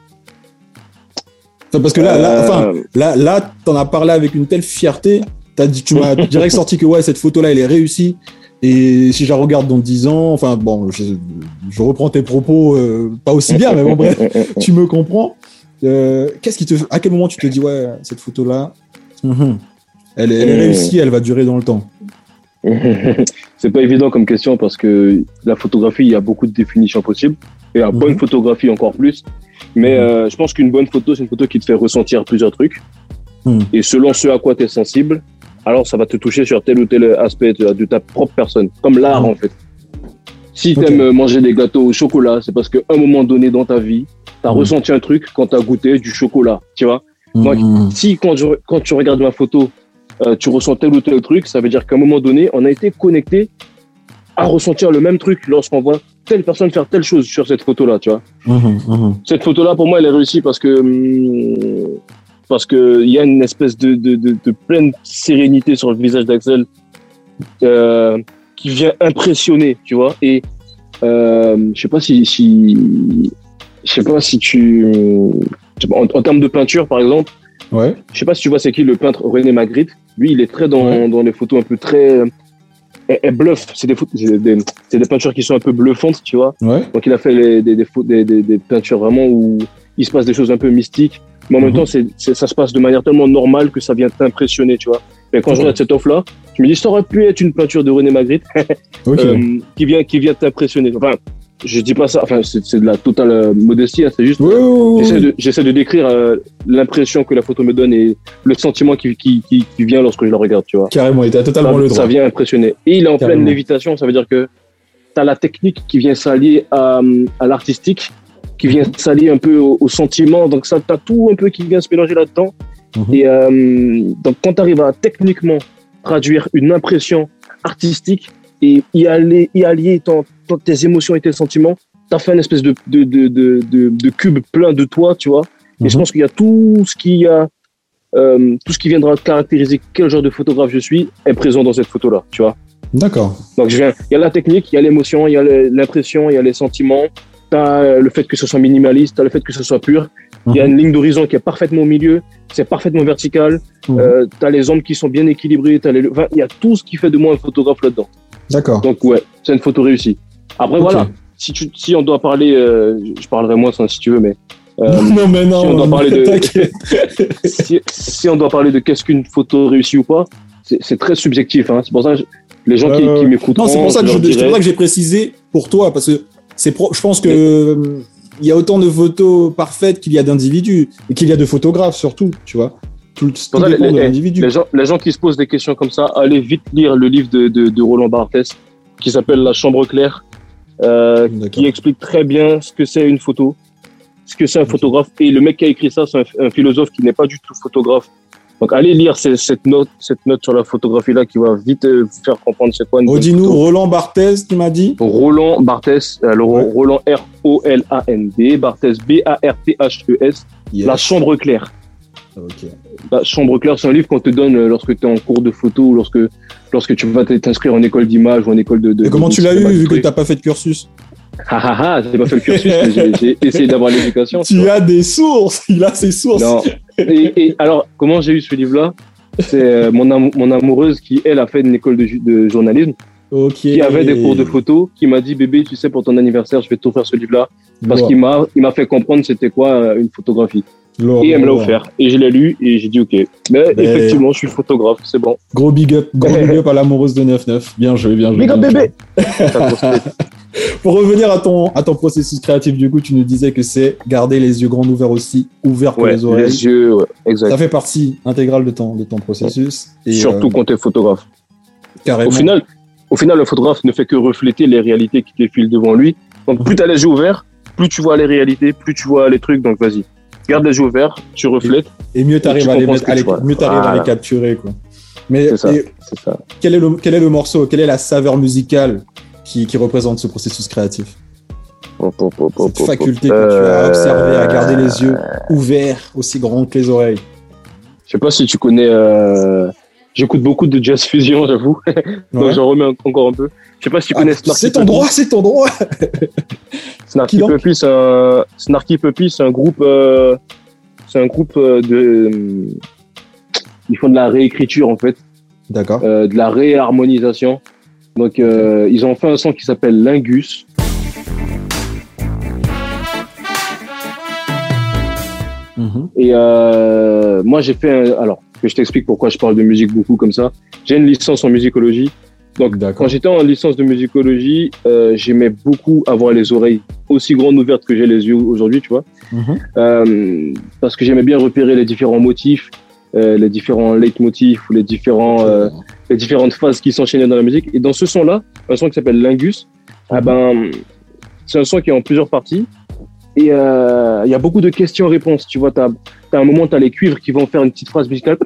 Parce que là, là, Euh, enfin, là, là, t'en as parlé avec une telle fierté. Dit, tu m'as direct sorti que ouais, cette photo-là, elle est réussie. Et si je la regarde dans 10 ans, enfin bon, je, je reprends tes propos euh, pas aussi bien, mais bon bref, tu me comprends. Euh, Qu'est-ce qui te, à quel moment tu te dis ouais, cette photo-là, elle, est- elle est réussie, elle va durer dans le temps? c'est pas évident comme question parce que la photographie, il y a beaucoup de définitions possibles. Et la bonne Mhm. photographie encore plus. Mais euh, je pense qu'une bonne photo, c'est une photo qui te fait ressentir plusieurs trucs. Et selon ce à quoi tu es sensible, alors ça va te toucher sur tel ou tel aspect de, ta propre personne. Comme l'art, Mhm. en fait. Si Ok. tu aimes manger des gâteaux au chocolat, c'est parce qu'à un moment donné dans ta vie, tu as Mhm. ressenti un truc quand tu as goûté du chocolat. Tu vois. Mhm. si quand, je- quand tu regardes ma photo, euh, tu ressens tel ou tel truc, ça veut dire qu'à un moment donné, on a été connecté à ressentir le même truc lorsqu'on voit telle personne faire telle chose sur cette photo-là, tu vois. Mhm, mhm. Cette photo-là, pour moi, elle est réussie parce que hum, parce que il y a une espèce de, de, de, de pleine sérénité sur le visage d'Axel euh, qui vient impressionner, tu vois. Et euh, je sais pas si, si je sais pas si tu pas, en, en termes de peinture, par exemple. Ouais. Je sais pas si tu vois c'est qui le peintre René Magritte. Lui, il est très dans, Ouais. dans les photos un peu très elle, elle bluffe. C'est des, peintures qui sont un peu bluffantes, tu vois. Ouais. Donc il a fait les- des peintures vraiment où il se passe des choses un peu mystiques. Mais en même Mhm. temps, c'est, c'est- ça se passe de manière tellement normale que ça vient t'impressionner, tu vois. Et quand je regarde cette offre-là, je me dis, ça aurait pu être une peinture de René Magritte Ok. euh, qui vient, qui vient t'impressionner. Enfin, je dis pas ça, enfin, c'est, c'est de la totale euh, modestie, hein, c'est juste. J'essaie de, j'essaie de décrire euh, l'impression que la photo me donne et le sentiment qui, qui, qui, qui vient lorsque je la regarde, tu vois. Carrément, il t'a totalement Ça, le droit. ça vient impressionner. Et il est en Carrément. pleine lévitation, ça veut dire que tu as la technique qui vient s'allier à, à l'artistique, qui vient s'allier un peu au, au sentiment. Donc, ça, tu as tout un peu qui vient se mélanger là-dedans. Mhm. Et euh, donc, quand tu arrives à techniquement traduire une impression artistique et y, aller, y allier ton- ton- tes émotions et tes sentiments, tu as fait une espèce de, de, de, de, de, de cube plein de toi, tu vois. Et je Mhm. pense qu'il y a tout ce qui a, euh, tout ce qui viendra caractériser quel genre de photographe je suis est présent dans cette photo-là, tu vois. D'accord. Donc je viens, il y a la technique, il y a l'émotion, il y a l'impression, il y a les sentiments. T'as le fait que ce soit minimaliste, t'as le fait que ce soit pur. Il y a Mhm. une ligne d'horizon qui est parfaitement au milieu, c'est parfaitement vertical. Mhm. Euh, t'as les ombres qui sont bien équilibrées, t'as les, enfin, il y a tout ce qui fait de moi un photographe là-dedans. D'accord. Donc ouais, c'est une photo réussie. Après voilà, si tu, si on doit parler, euh, je parlerai moins si tu veux, mais euh, non, mais non. si on doit parler de- si, si on doit parler de qu'est-ce qu'une photo réussie ou pas, c'est très subjectif. Hein. C'est pour ça que je- les gens qui, Euh, qui m'écouteront, Non, c'est pour que je ça que j'ai précisé pour toi, parce que c'est pro- je pense que il y a autant de photos parfaites qu'il y a d'individus et qu'il y a de photographes surtout, tu vois. Tout, ça, les- de les- l'individu. Les gens, les gens qui se posent des questions comme ça, allez vite lire le livre de, de, de Roland Barthes qui s'appelle La Chambre claire, euh, qui explique très bien ce que c'est une photo, ce que c'est un photographe. Et le mec qui a écrit ça, c'est un, un philosophe qui n'est pas du tout photographe. Donc allez lire ce- cette note, cette note sur la photographie là qui va vite euh, vous faire comprendre c'est quoi Redis-nous. Roland Barthez, tu m'as dit Roland Barthes, alors Ouais. Roland R-O-L-A-N-D, Barthes B-A-R-T-H-E-S, Yes. E La Chambre claire. La Chambre claire, c'est un livre qu'on te donne euh, lorsque tu es en cours de photo ou lorsque, lorsque tu vas t'inscrire en école d'image ou en école de. de Et comment de tu l'as eu vu que t'as pas fait de cursus Ah ah ah, j'ai pas fait le cursus, mais j'ai- essayé d'avoir l'éducation. tu Tu as des sources, il a ses sources. Non. Et, et alors, comment j'ai eu ce livre-là C'est euh, mon, am- mon amoureuse qui, elle, a fait une école de, journalisme, qui avait des cours de photo, qui m'a dit Bébé, tu sais, pour ton anniversaire, je vais t'offrir ce livre-là. Parce qu'il m'a il m'a fait comprendre c'était quoi euh, une photographie. Et elle me l'a offert. Et je l'ai lu et j'ai dit OK. Mais Mais- effectivement, je suis photographe, c'est bon. Gros big up, gros big up à l'amoureuse de 9-9. Bien joué, bien joué. Big up, bébé. Pour revenir à ton, à ton processus créatif, du coup, tu nous disais que c'est garder les yeux grands ouverts aussi, ouverts Ouais, les oreilles. les yeux, ouais, exact. Ça fait partie intégrale de ton, de ton processus. Et, Surtout euh, quand tu es photographe. carrément. Au final, au final, le photographe ne fait que refléter les réalités qui défilent devant lui. Donc, plus tu as les yeux ouverts, plus tu vois les réalités, plus tu vois les trucs. Donc, vas-y. Garde les yeux ouverts, tu reflètes. et mieux tu à les comprends mettre, ce que à les- mieux t'arrives à Voilà. les capturer, quoi. Mais C'est ça. et C'est ça. quel est le, quel est le morceau, quelle est la saveur musicale qui, qui représente ce processus créatif? Cette faculté que tu as Euh, observée à garder les yeux ouverts, aussi grands que les oreilles. Je sais pas si tu connais. euh, J'écoute beaucoup de jazz fusion, j'avoue. Donc, Ouais. j'en remets en- encore un peu. Je sais pas si tu Ah, connais Snarky c'est ton droit, c'est ton droit. Snarky Puppy, c'est un... Snarky Puppy, c'est un groupe. euh, C'est un groupe euh, de. euh, Ils font de la réécriture en fait. D'accord. euh, de la réharmonisation. Donc, euh, ils ont fait un son qui s'appelle Lingus. Mhm. Et euh, moi, j'ai fait. Un, alors, que je t'explique pourquoi je parle de musique beaucoup comme ça. J'ai une licence en musicologie. Donc, quand j'étais en licence de musicologie, euh, j'aimais beaucoup avoir les oreilles aussi grandes ouvertes que j'ai les yeux aujourd'hui, tu vois. Mhm. Parce que j'aimais bien repérer les différents motifs, euh, les différents leitmotifs ou les différents. euh, les différentes phases qui s'enchaînaient dans la musique. Et dans ce son-là, un son qui s'appelle Lingus, ah ben, c'est un son qui est en plusieurs parties. Et euh, il y a beaucoup de questions-réponses. Tu vois, tu as, un moment, tu as les cuivres qui vont faire une petite phrase musicale.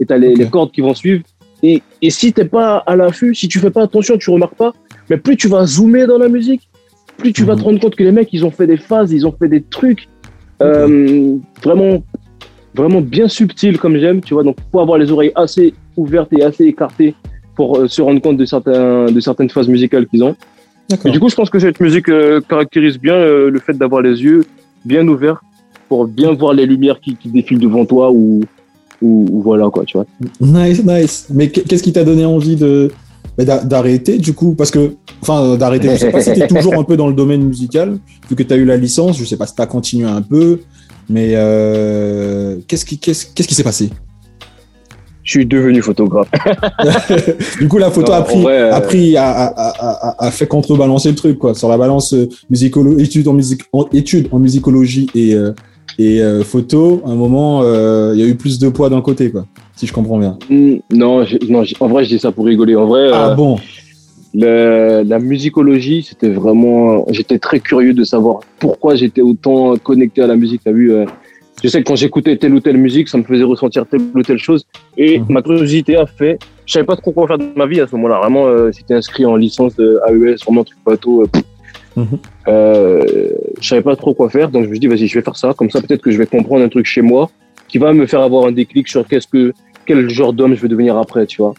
Et tu as les, cordes qui vont suivre. Et, et si tu pas à l'affût, si tu fais pas attention, tu remarques pas, mais plus tu vas zoomer dans la musique, plus tu vas Mhm. te rendre compte que les mecs, ils ont fait des phases, ils ont fait des trucs euh, vraiment, vraiment bien subtils comme j'aime, tu vois. Donc, faut avoir les oreilles assez ouvertes et assez écartées pour euh, se rendre compte de, certains, de certaines phases musicales qu'ils ont. Et du coup, je pense que cette musique euh, caractérise bien euh, le fait d'avoir les yeux bien ouverts pour bien voir les lumières qui, qui défilent devant toi ou, ou, ou voilà quoi, tu vois. Nice, nice. Mais qu- qu'est-ce qui t'a donné envie de, d'a- d'arrêter du coup? Parce que enfin d'arrêter je sais pas si t'es toujours un peu dans le domaine musical vu que t'as eu la licence je sais pas si t'as continué un peu mais euh, qu'est-ce qui qu'est-ce qu'est-ce qui s'est passé? Je suis devenu photographe. du coup la photo Non, a en pris vrai, euh, a pris a, fait contrebalancer le truc quoi sur la balance euh, musicolo études en musique en, études en musicologie et euh, et euh, photo à un moment euh, il y a eu plus de poids d'un côté quoi si je comprends bien Hmm, non, non en vrai, je dis ça pour rigoler. En vrai, ah euh, bon? Le- la musicologie, c'était vraiment. J'étais très curieux de savoir pourquoi j'étais autant connecté à la musique. T'as vu euh, Je sais que quand j'écoutais telle ou telle musique, ça me faisait ressentir telle ou telle chose. Et Mhm. ma curiosité a fait. Je savais pas trop quoi faire de ma vie à ce moment-là. Vraiment, euh, j'étais inscrit en licence de AES, vraiment truc bateau. euh. Euh, je savais pas trop quoi faire, donc je me suis dit vas-y, je vais faire ça. Comme ça, peut-être que je vais comprendre un truc chez moi qui va me faire avoir un déclic sur qu'est-ce que quel genre d'homme je vais devenir après, tu vois.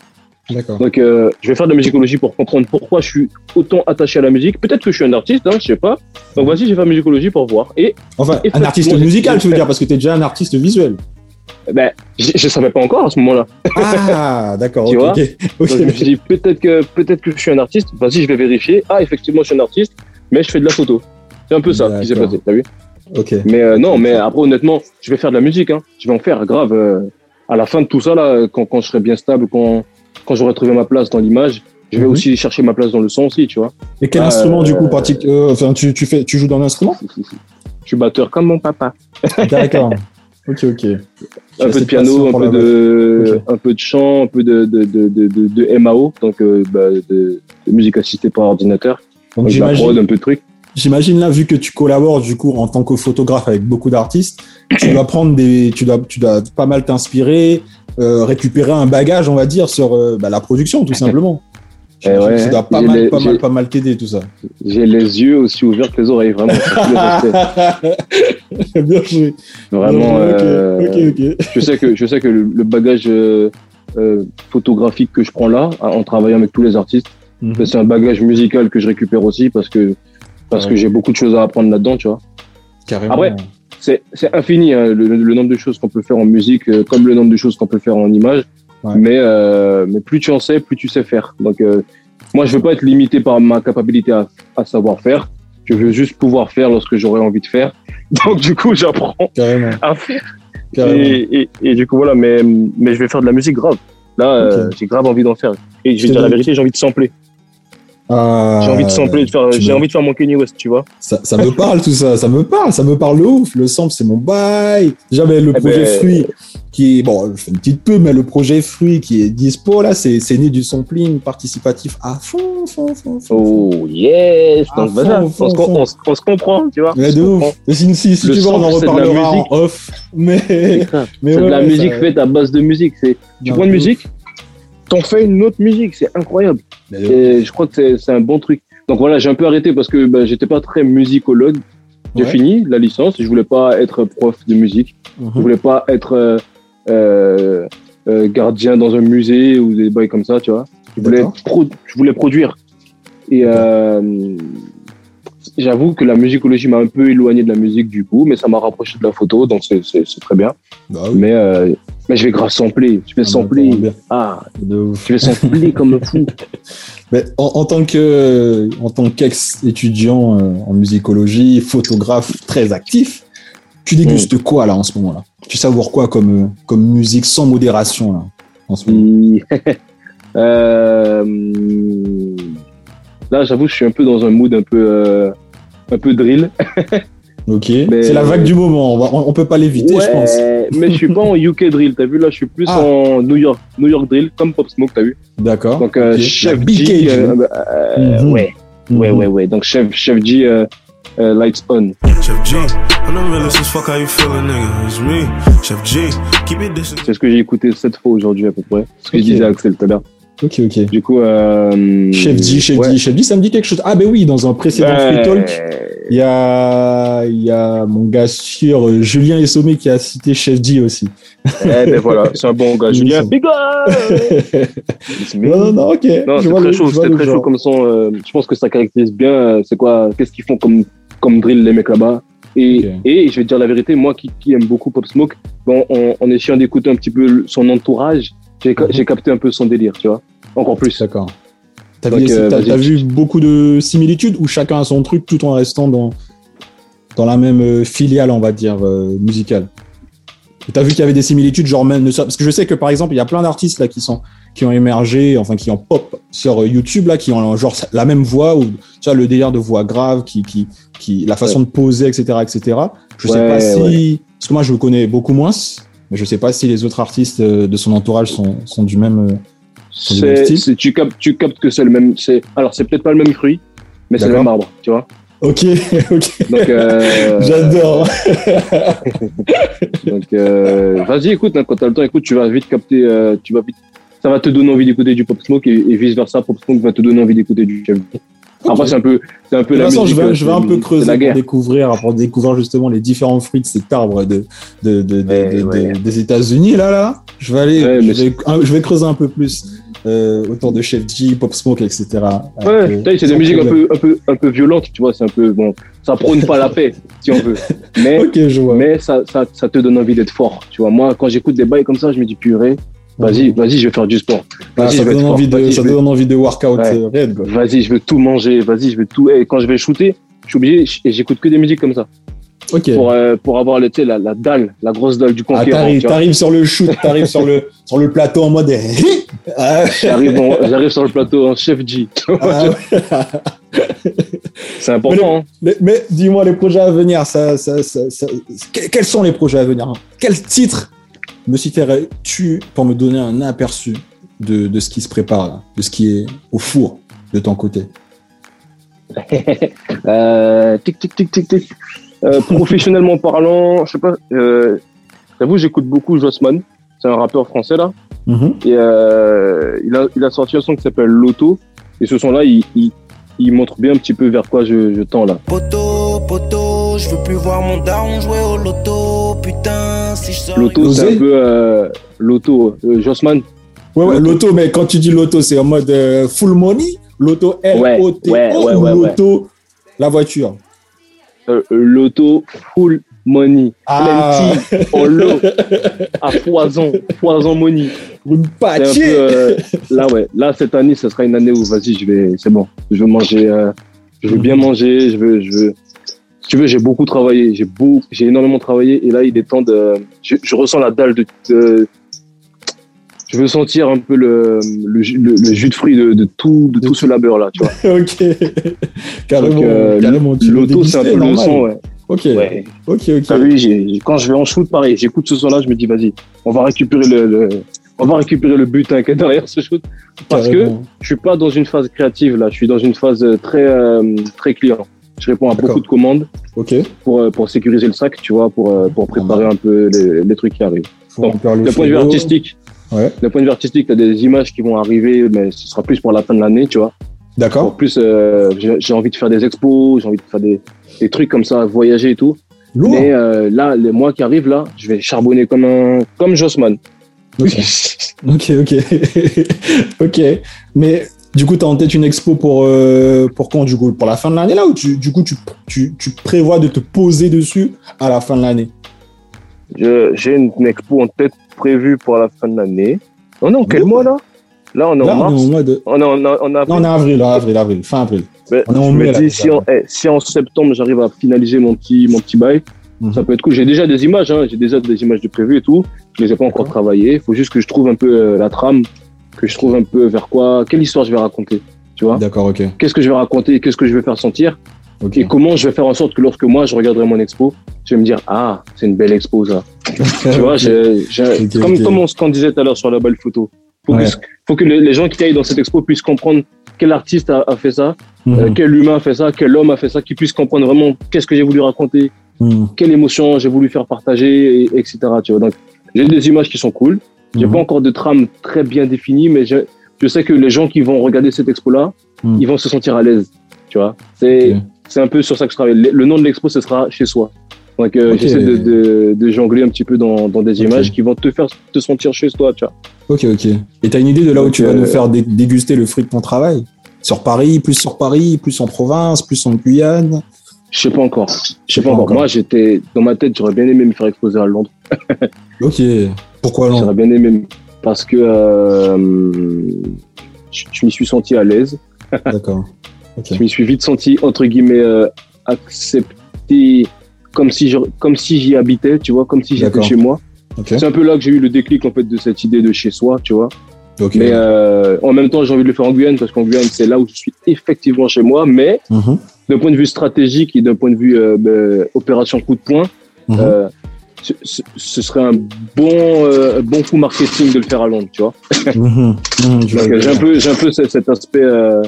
Donc, euh, je vais faire de la musicologie pour comprendre pourquoi je suis autant attaché à la musique. Peut-être que je suis un artiste, hein, je sais pas. Donc, vas-y, je vais faire musicologie pour voir. Et Enfin, un artiste j'ai- musical, tu veux j'ai- dire, parce que tu es déjà un artiste visuel. ben, je, je savais pas encore à ce moment-là. Ah, d'accord, Tu ok, vois Donc, je me suis dit peut-être que peut-être que je suis un artiste. Vas-y, je vais vérifier. Ah, effectivement, je suis un artiste, mais je fais de la photo. C'est un peu ça qui s'est passé. T'as vu ok. Mais euh, non, mais après, honnêtement, je vais faire de la musique. Hein. Je vais en faire grave. euh, à la fin de tout ça là, quand, quand je serai bien stable, quand quand j'aurai trouvé ma place dans l'image, je vais Mhm. aussi chercher ma place dans le son aussi, tu vois. Et quel Ah, instrument, du coup, euh, pratique euh, Enfin, tu, tu, fais, tu joues dans l'instrument Je suis batteur comme mon papa. D'accord. ok, ok. un peu de piano, un peu de, un peu de chant, un peu de, de, de, de, de, MAO, donc euh, bah, de, musique assistée par ordinateur, Donc, j'imagine, un peu de trucs. j'imagine là, vu que tu collabores, du coup, en tant que photographe avec beaucoup d'artistes, tu dois prendre des, tu dois, tu dois pas mal t'inspirer, euh, récupérer un bagage, on va dire, sur euh, bah, la production, tout simplement. Eh ouais, ça doit pas mal, les- pas mal, pas mal t'aider, tout ça. J'ai les yeux aussi ouverts que les oreilles, vraiment. Bien joué. Vraiment, Bien joué, euh, je sais que je sais que le, le bagage euh, euh, photographique que je prends là, en travaillant avec tous les artistes, Mhm. c'est un bagage musical que je récupère aussi parce que parce Ouais. que j'ai beaucoup de choses à apprendre là-dedans, tu vois. Carrément. Après, c'est infini hein, le, le nombre de choses qu'on peut faire en musique, euh, comme le nombre de choses qu'on peut faire en image. Ouais. Mais euh, mais plus tu en sais, plus tu sais faire. Donc euh, moi, je veux pas être limité par ma capacité à, à savoir faire. Je veux juste pouvoir faire lorsque j'aurai envie de faire. Donc du coup, j'apprends à faire. Et, et, et du coup voilà, mais mais je vais faire de la musique grave. Là, euh, Ok. j'ai grave envie d'en faire. Et je vais dire la vérité, j'ai envie de sampler. Ah, J'ai envie de sampler, de faire. tu J'ai envie de faire mon Kanye West, tu vois. Ça, ça me parle tout ça, ça me parle, ça me parle de ouf. Le sample, c'est mon bail. J'avais le Eh projet ben- Fruit qui est, bon, je fais une petite pub, mais le projet Fruit qui est dispo là, c'est c'est né du sampling participatif à fond, fond, fond, fond. fond. Oh yes. À Donc voilà, fond, on, se, fond. on se- on se comprend, tu vois. Mais de ouf. Si, si, si Le tu veux, on en reparlera en off. Mais, C'est ça. mais C'est ouais, de la ouais, musique ça- faite à base de musique. C'est point de de musique, t'en fais une autre musique. C'est incroyable. Et je crois que c'est- c'est un bon truc. Donc voilà, j'ai un peu arrêté parce que bah, j'étais pas très musicologue. J'ai Ouais. fini la licence. Je voulais pas être prof de musique. Je Mhm. voulais pas être euh, euh, euh, gardien dans un musée ou des bails comme ça, tu vois. Je voulais, je voulais produire. Et euh, j'avoue que la musicologie m'a un peu éloigné de la musique du coup, mais ça m'a rapproché de la photo, donc c'est très bien. Bah oui. Mais, euh, mais je vais grave sampler. Je vais Ah, sampler. Ah, De je vais sampler comme un fou. Mais en, en tant que en tant qu'ex-étudiant euh, en musicologie, photographe très actif, tu dégustes Mm. quoi là en ce moment là? Tu savoures quoi comme euh, comme musique sans modération là en ce moment? Euh, là, j'avoue, je suis un peu dans un mood un peu, euh, un peu drill. Ok. mais- C'est la vague du moment. On, va- on, on peut pas l'éviter, je pense. mais je suis pas en UK drill. T'as vu là, je suis plus Ah. en New York, New York drill, comme Pop Smoke. T'as vu D'accord. Donc euh. Chef G, euh, oui. euh, Mhm. ouais, ouais, Mhm. ouais, ouais. Donc Chef, Chef G, euh, euh, lights on. Chef G, I'm the realest as fuck how you feeling, nigga? It's me, Chef G. Keep it distant. C'est ce que j'ai écouté sept fois aujourd'hui à peu près. Ce que Ok. je disais à Axel tout à l'heure. Ok, ok. Du coup, euh, Chef D, Chef ouais. D, Chef D, ça me dit quelque chose. Ah ben oui, dans un précédent. Free Talk, il y a, y a mon gars sûr, euh, Julien Essomé, qui a cité Chef D aussi. Eh ben voilà, c'est un bon gars. Julien, non, non, non, ok. Non, c'est très chaud, c'est très chaud comme son. euh, je pense que ça caractérise bien. euh, c'est quoi Qu'est-ce qu'ils font comme comme drill les mecs là-bas et, et je vais te dire la vérité, moi qui, qui aime beaucoup Pop Smoke, bon, en, en essayant d'écouter un petit peu son entourage, j'ai Mhm. j'ai capté un peu son délire, tu vois. Encore plus. D'accord. T'as Donc, vu, euh, t'as- vu beaucoup de similitudes ou chacun a son truc tout en restant dans, dans la même euh, filiale, on va dire, euh, musicale? T'as vu qu'il y avait des similitudes, genre même, ne parce que je sais que par exemple, il y a plein d'artistes là qui sont qui ont émergé, enfin qui ont pop sur YouTube là, qui ont genre la même voix ou tu vois le délire de voix grave, qui qui qui la façon de poser, etc., etc. Je sais Ouais, pas si ouais. parce que moi je le connais beaucoup moins, mais je sais pas si les autres artistes euh, de son entourage sont sont du même. euh, du même C'est, style tu captes, tu captes que c'est le même. Alors c'est peut-être pas le même fruit, mais c'est le même arbre, tu vois. Ok, ok. Donc, euh, J'adore. Donc, euh, vas-y, écoute, hein, quand t'as le temps, écoute, tu vas vite capter, euh, tu vas vite, ça va te donner envie d'écouter du Pop Smoke et, et vice versa, Pop Smoke va te donner envie d'écouter du Chef. Après, c'est un peu, c'est un peu De la toute façon, je musique, vais, euh, je vais un peu creuser pour découvrir, pour découvrir justement les différents fruits de cet arbre de, de, de, de- Ouais, de- ouais. de- des États-Unis. Là, là, je vais aller, Ouais, je, vais, un- je vais creuser un peu plus euh, autour de Chef G, Pop Smoke, etc. Ouais, Euh, c'est des musiques un peu, un peu, un peu violentes, tu vois, c'est un peu, bon, ça prône pas la paix, si on veut. Mais, Ok, je vois. mais ça, ça, ça te donne envie d'être fort, tu vois. Moi, quand j'écoute des bails comme ça, je me dis, purée, vas-y, vas-y, je vais faire du sport. Ah, ça donne envie de, Vas-y, ça je vais- donne envie de workout Ouais. euh. Vas-y, je veux tout manger, vas-y, je veux tout. Et quand je vais shooter, je suis obligé, et j'écoute que des musiques comme ça. Ok. Pour, euh, pour avoir le, la, la dalle, la grosse dalle du Ah, conquérant. vois. t'arrives sur le shoot, t'arrives sur le, sur le plateau en mode. Ah, J'arrive, sur le plateau en chef G. ah, ouais. C'est important. hein. Mais, mais dis-moi les projets à venir. Ça, ça, ça, ça- que- quels sont les projets à venir Quel titre me citerais-tu pour me donner un aperçu de, de ce qui se prépare, là, de ce qui est au four de ton côté? Euh, tic, tic, tic, tic, tic. Euh, professionnellement parlant, je sais pas. Euh, J'avoue, j'écoute beaucoup Jossman. C'est un rappeur français là. Mhm. Et euh, il, a, il a sorti un son qui s'appelle Loto. Et ce son-là, il, il, il montre bien un petit peu vers quoi je, je tends là. Poto, je veux plus voir mon daron jouer au loto. Putain, si je sors. Loto, c'est un peu euh, Loto. Euh, Jossman, Ouais, ouais, loto, mais quand tu dis loto, c'est en mode euh, full money? Loto L-O-T-O Ouais, ouais, ouais, ou ouais, ouais. loto la voiture? Euh, Loto full money. Ah. Plenty en lot. À foison. Foison money. Une pâtier euh, là, ouais. Là, cette année, ce sera une année où, vas-y, je vais, c'est bon. Je veux manger, euh, je veux bien manger, je veux, je veux. Tu veux, j'ai beaucoup travaillé, j'ai beau, j'ai énormément travaillé, et là, il est temps de, je, je ressens la dalle de, de- je veux sentir un peu le, le, jus- le, le jus de fruit de, de tout, de tout ce labeur-là, tu vois. Ok. carrément, euh, carrément. L'auto, c'est un peu le normal. son, ouais. Ok, Ouais. ok, ok. T'as vu, j'ai- quand je vais en shoot, pareil, j'écoute ce son-là, je me dis, vas-y, on va récupérer le, on va récupérer le butin qui est derrière ce shoot. Parce que je suis pas dans une phase créative, là. Je suis dans une phase euh, très, euh, très client. Je réponds à beaucoup de commandes pour, euh, pour sécuriser le sac, tu vois, pour, euh, pour préparer un peu les, les trucs qui arrivent. Donc, le point de vue artistique, Ouais. d'un point de vue artistique, t'as des images qui vont arriver, mais ce sera plus pour la fin de l'année, tu vois. En D'accord. plus, euh, j'ai envie de faire des expos, j'ai envie de faire des, des trucs comme ça, voyager et tout. Lourd. Mais euh, là, les mois qui arrivent, là, je vais charbonner comme un, comme Jossman. Ok, ok, ok. ok. Mais du coup, tu as en tête une expo pour, euh, pour quand, du coup Pour la fin de l'année, là Ou tu, du coup, tu, tu, tu prévois de te poser dessus à la fin de l'année? J'ai une, une expo en tête prévue pour la fin de l'année. On est en quel mois là? Là, on est Là, en on est mars. en. On est en, on a, Non, on est en avril, avril, avril, fin avril. On est en je mai, me là, dis, déjà. si en, eh, si en septembre j'arrive à finaliser mon petit, mon petit bail, Mhm. ça peut être cool. J'ai déjà des images, hein, j'ai déjà des images de prévues et tout. Je les ai pas encore travaillées. Il faut juste que je trouve un peu euh, la trame, que je trouve un peu vers quoi, quelle histoire je vais raconter. Tu vois D'accord, ok. Qu'est-ce que je vais raconter Qu'est-ce que je vais faire sentir. Et comment je vais faire en sorte que lorsque moi je regarderai mon expo, je vais me dire ah c'est une belle expo ça. tu vois, j'ai- j'ai- Ok, comme ok. comme on qu'on disait tout à l'heure sur la belle photo. Faut Ouais. que, faut que les, gens qui aillent dans cette expo puissent comprendre quel artiste a, a fait ça, Mhm. euh, quel humain a fait ça, quel homme a fait ça, qu'ils puissent comprendre vraiment qu'est-ce que j'ai voulu raconter, Mhm. quelle émotion j'ai voulu faire partager, et- etc. Tu vois, donc j'ai des images qui sont cool. J'ai Mhm. pas encore de trame très bien définie, mais je, je sais que les gens qui vont regarder cette expo là, Mhm. ils vont se sentir à l'aise. Tu vois, c'est un peu sur ça que je travaille. Le, le nom de l'expo, ce sera chez soi. Donc, euh, Ok. j'essaie de, de, de jongler un petit peu dans, dans des images qui vont te faire te sentir chez toi, tu vois. Ok, ok. Et t'as une idée de là où tu vas euh, nous faire dé- déguster le fruit de ton travail? Sur Paris, plus sur Paris, plus en province, plus en Guyane? Je sais pas encore. Je sais pas, pas encore. encore. Moi, j'étais dans ma tête, j'aurais bien aimé me faire exposer à Londres. Ok. Pourquoi J'aurais non bien aimé parce que euh, je, je m'y suis senti à l'aise. D'accord. Je m'y suis vite senti, entre guillemets, euh, accepté comme si je, comme si j'y habitais, tu vois, comme si j'étais chez moi. Ok. C'est un peu là que j'ai eu le déclic, en fait, de cette idée de chez soi, tu vois. Ok. Mais euh, en même temps, j'ai envie de le faire en Guyane parce qu'en Guyane, c'est là où je suis effectivement chez moi. Mais Mhm. d'un point de vue stratégique et d'un point de vue euh, ben, opération coup de poing, Mhm. euh, ce, ce- ce serait un bon, euh, bon coup marketing de le faire à Londres, tu vois. Mhm. Mhm. J'ai un peu, j'ai un peu cet, cet aspect, euh,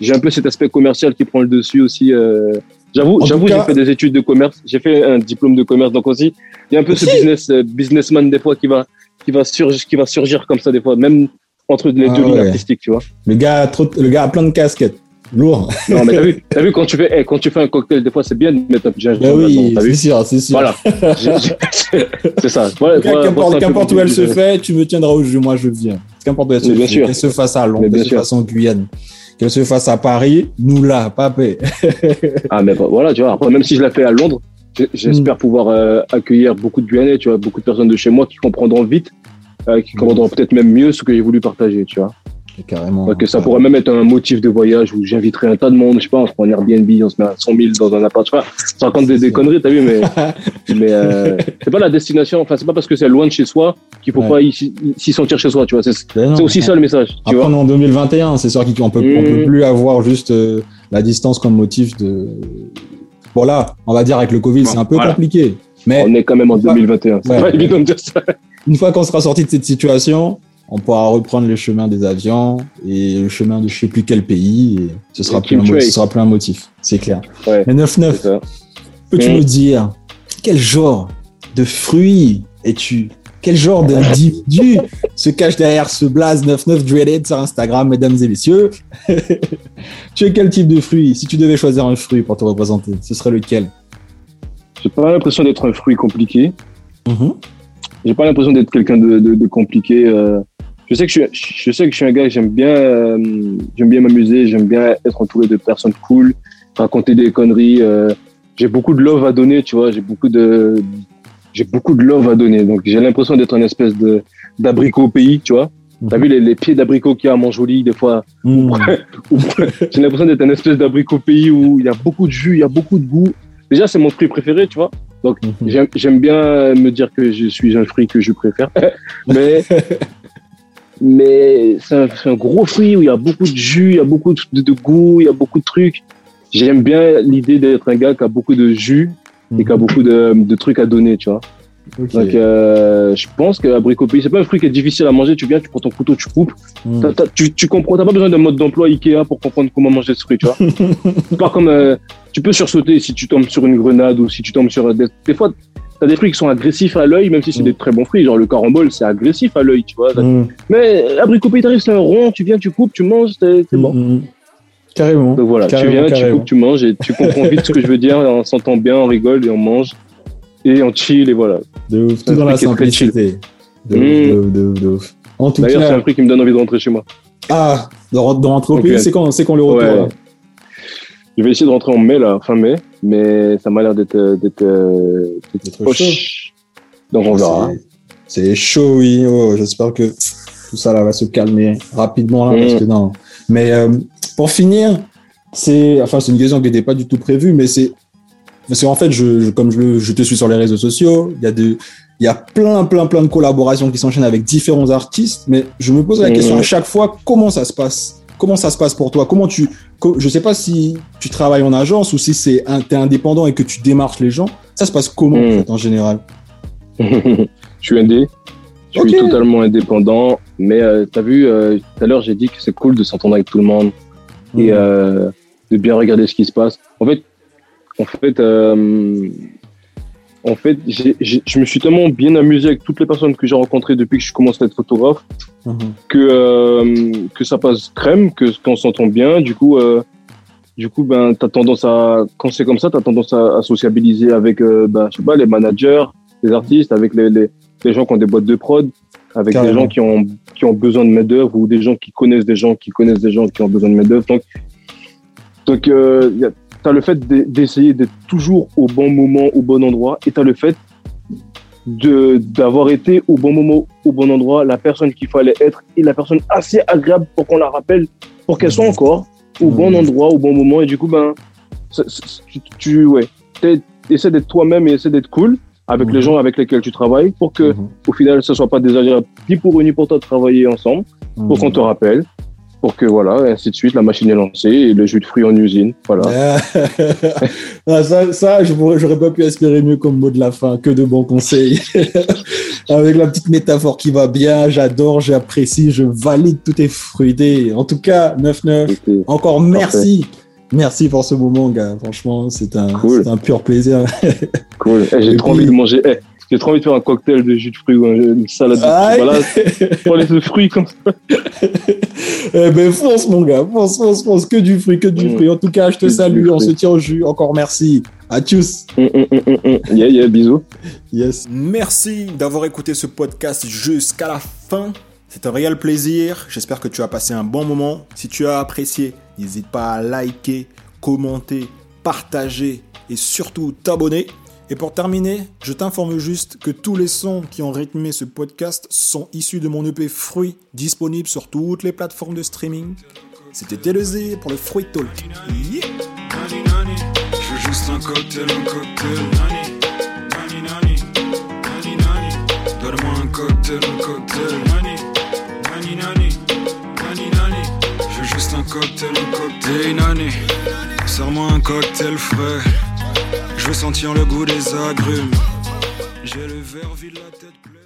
j'ai un peu cet aspect commercial qui prend le dessus aussi. euh. J'avoue, j'avoue, j'ai fait des études de commerce, j'ai fait un diplôme de commerce, donc aussi, il y a un peu ce business, euh, businessman des fois qui va, qui va surgir, qui va surgir comme ça des fois, même entre les Ah deux lignes artistiques, tu vois. Le gars, a trop, le gars a plein de casquettes. Lourd. Non, mais t'as vu, t'as vu quand tu fais, eh, quand tu fais un cocktail, des fois c'est bien de mettre un petit gingembre Ben oui, là-dedans, t'as vu. c'est sûr, c'est sûr. Voilà. C'est ça. Voilà, Qu'importe voilà, où elle se fait, tu me tiendras au jeu, moi je viens. Qu'importe où elle se Mais fait, qu'elle se fasse à Londres, qu'elle se fasse en Guyane, qu'elle se fasse à Paris, nous là, papé. Ah, mais bah, voilà, tu vois. Après, même si je la fais à Londres, j'espère Mm. pouvoir euh, accueillir beaucoup de Guyanais, tu vois, beaucoup de personnes de chez moi qui comprendront vite, euh, qui Mm. comprendront peut-être même mieux ce que j'ai voulu partager, tu vois. Carrément. Donc, ça pourrait même être un motif de voyage où j'inviterai un tas de monde, je sais pas, on se prend un Airbnb, on se met à 100 000 dans un appart, je sais pas, ça raconte des, des conneries, t'as vu, mais, mais euh, c'est pas la destination, enfin, c'est pas parce que c'est loin de chez soi qu'il faut Ouais. pas s'y sentir chez soi, tu vois. C'est Ben c'est aussi ça le message, tu Après, vois. on est en 2021, c'est sûr qu'on peut, on peut plus avoir juste euh, la distance comme motif de. Bon là, on va dire avec le Covid, Bon, c'est un peu voilà. compliqué. Mais On est quand même en Ouais. 2021, c'est Ouais. pas évident de dire ça. une fois qu'on sera sorti de cette situation, on pourra reprendre le chemin des avions et le chemin de je sais plus quel pays. Et ce sera Et plus un, ce sera plus un motif, c'est clair. Ouais. Mais 9-9, C'est ça. peux-tu nous dire quel genre de fruits es-tu? Quel genre d'individu se cache derrière ce blaze 99 dreaded sur Instagram, mesdames et messieurs? Tu es quel type de fruit? Si tu devais choisir un fruit pour te représenter, ce serait lequel? J'ai pas l'impression d'être un fruit compliqué. Mhm. J'ai pas l'impression d'être quelqu'un de, de, de compliqué. euh. Je sais que je, suis- je sais que je suis un gars, j'aime bien, euh, j'aime bien m'amuser, j'aime bien être entouré de personnes cool, raconter des conneries. euh. J'ai beaucoup de love à donner, tu vois. J'ai beaucoup de, j'ai beaucoup de love à donner. Donc j'ai l'impression d'être un espèce de d'abricot au pays, tu vois. T'as Mhm. vu les, les pieds d'abricot qu'il y a à Montjoly des fois. Mm. où- J'ai l'impression d'être un espèce d'abricot au pays où il y a beaucoup de jus, il y a beaucoup de goût. Déjà c'est mon fruit préféré, tu vois. Mhm. J'aime j'aime bien me dire que je suis un fruit que je préfère, mais mais c'est un, un gros fruit où il y a beaucoup de jus, il y a beaucoup de, de goût, il y a beaucoup de trucs. J'aime bien l'idée d'être un gars qui a beaucoup de jus et qui a beaucoup de, de trucs à donner, tu vois. Donc euh, je pense que abricot pays, c'est pas un fruit qui est difficile à manger. Tu viens, tu prends ton couteau, tu coupes. Mm. T'as- t'as- tu, tu comprends, t'as pas besoin d'un mode d'emploi Ikea pour comprendre comment manger ce fruit, tu vois. Pas comme, euh, tu peux sursauter si tu tombes sur une grenade ou si tu tombes sur des, des fois, t'as des fruits qui sont agressifs à l'œil, même si c'est Mm. des très bons fruits. Genre le carambole, c'est agressif à l'œil, tu vois. Mm. Mais euh, abricot pays, t'arrives, c'est un rond, tu viens, tu coupes, tu manges, c'est bon. Mm, mm. Carrément. Donc voilà, Carrément, tu viens, tu coupes, tu manges et tu comprends vite ce que je veux dire. On s'entend bien, on rigole et on mange et on chill et voilà. De ouf, tout dans la simplicité. De, ouf, de ouf, de ouf, de ouf. En tout D'ailleurs, c'est un fruit qui me donne envie de rentrer chez moi. ah, de, re- de rentrer au pays, c'est quand, c'est quand le retour Ouais. là Je vais essayer de rentrer en mai, là, fin mai, mais ça m'a l'air d'être euh, d'être euh, proche. chaud. Donc on verra. C'est c'est chaud, oui. Oh, J'espère que tout ça là va se calmer rapidement là, Mm. parce que non. Mais euh, pour finir, c'est enfin c'est une question qui n'était pas du tout prévue, mais c'est parce qu'en fait, je, je- comme je, te suis sur les réseaux sociaux, il y a de il y a plein, plein, plein de collaborations qui s'enchaînent avec différents artistes, mais je me pose la Mhm. question à chaque fois, comment ça se passe? Comment ça se passe pour toi? Comment tu, je sais pas si tu travailles en agence ou si c'est un, t'es indépendant et que tu démarches les gens. Ça se passe comment en, fait, en général je suis indé. Je suis totalement indépendant. Mais euh, t'as vu, euh, tout à l'heure, j'ai dit que c'est cool de s'entendre avec tout le monde et euh, de bien regarder ce qui se passe. En fait, en fait, euh, en fait, je me suis tellement bien amusé avec toutes les personnes que j'ai rencontrées depuis que je commence à être photographe Mhm. que euh, que ça passe crème, que qu'on s'entend bien. Du coup, euh, du coup, ben t'as tendance à quand c'est comme ça, t'as tendance à, à sociabiliser avec, euh, ben je sais pas, les managers, les artistes, avec les, les les gens qui ont des boîtes de prod, avec Carrément. des gens qui ont qui ont besoin de main d'œuvre ou des gens qui connaissent des gens qui connaissent des gens qui ont besoin de main d'œuvre. Donc donc y a- t'as le fait d'e- d'essayer d'être toujours au bon moment, au bon endroit, et t'as le fait d'avoir été au bon moment, au bon endroit, la personne qu'il fallait être et la personne assez agréable pour qu'on la rappelle, pour qu'elle soit encore au Mhm. bon endroit, au bon moment. Et du coup, ben, tu, tu ouais, essaies d'être toi-même et essaies d'être cool avec les gens avec lesquels tu travailles pour que, Mhm. au final, ce soit pas désagréable ni pour eux ni pour toi de travailler ensemble, pour qu'on te rappelle, pour que voilà, et ainsi de suite, la machine est lancée et le jus de fruits en usine. Voilà. Ah, ça, ça j'aurais pas pu espérer mieux comme mot de la fin, que de bons conseils. Avec la petite métaphore qui va bien, j'adore, j'apprécie, je valide, tout est fruité. En tout cas, 9-9, C'était encore merci. Merci pour ce moment, gars. Franchement, c'est un, Cool. c'est un pur plaisir. cool. Eh, J'ai trop envie de manger. eh, j'ai trop envie de faire un cocktail de jus de fruits ou un- une salade de fruits. Voilà, pour les fruits comme ça. Eh ben, fonce, mon gars. Fonce, fonce, fonce. Que du fruit, que du Mm. fruit. En tout cas, je te Que salue. On se tient au jus. Encore merci. À tchuss. Hum. Yeah, yeah, bisous. Yes. Merci d'avoir écouté ce podcast jusqu'à la fin. C'est un réel plaisir. J'espère que tu as passé un bon moment. Si tu as apprécié, n'hésite pas à liker, commenter, partager et surtout t'abonner. Et pour terminer, je t'informe juste que tous les sons qui ont rythmé ce podcast sont issus de mon EP Fruit, disponible sur toutes les plateformes de streaming. C'était Télésé pour le Fruit Talk. Yeah. Je veux juste un cocktail, un cocktail. Donne-moi un cocktail, un cocktail. Nani, nani, nani, nani. Je veux juste un cocktail, un cocktail. Hey, nani, sers-moi un cocktail frais. Veux sentir le goût des agrumes. J'ai le verre vide, la tête pleine.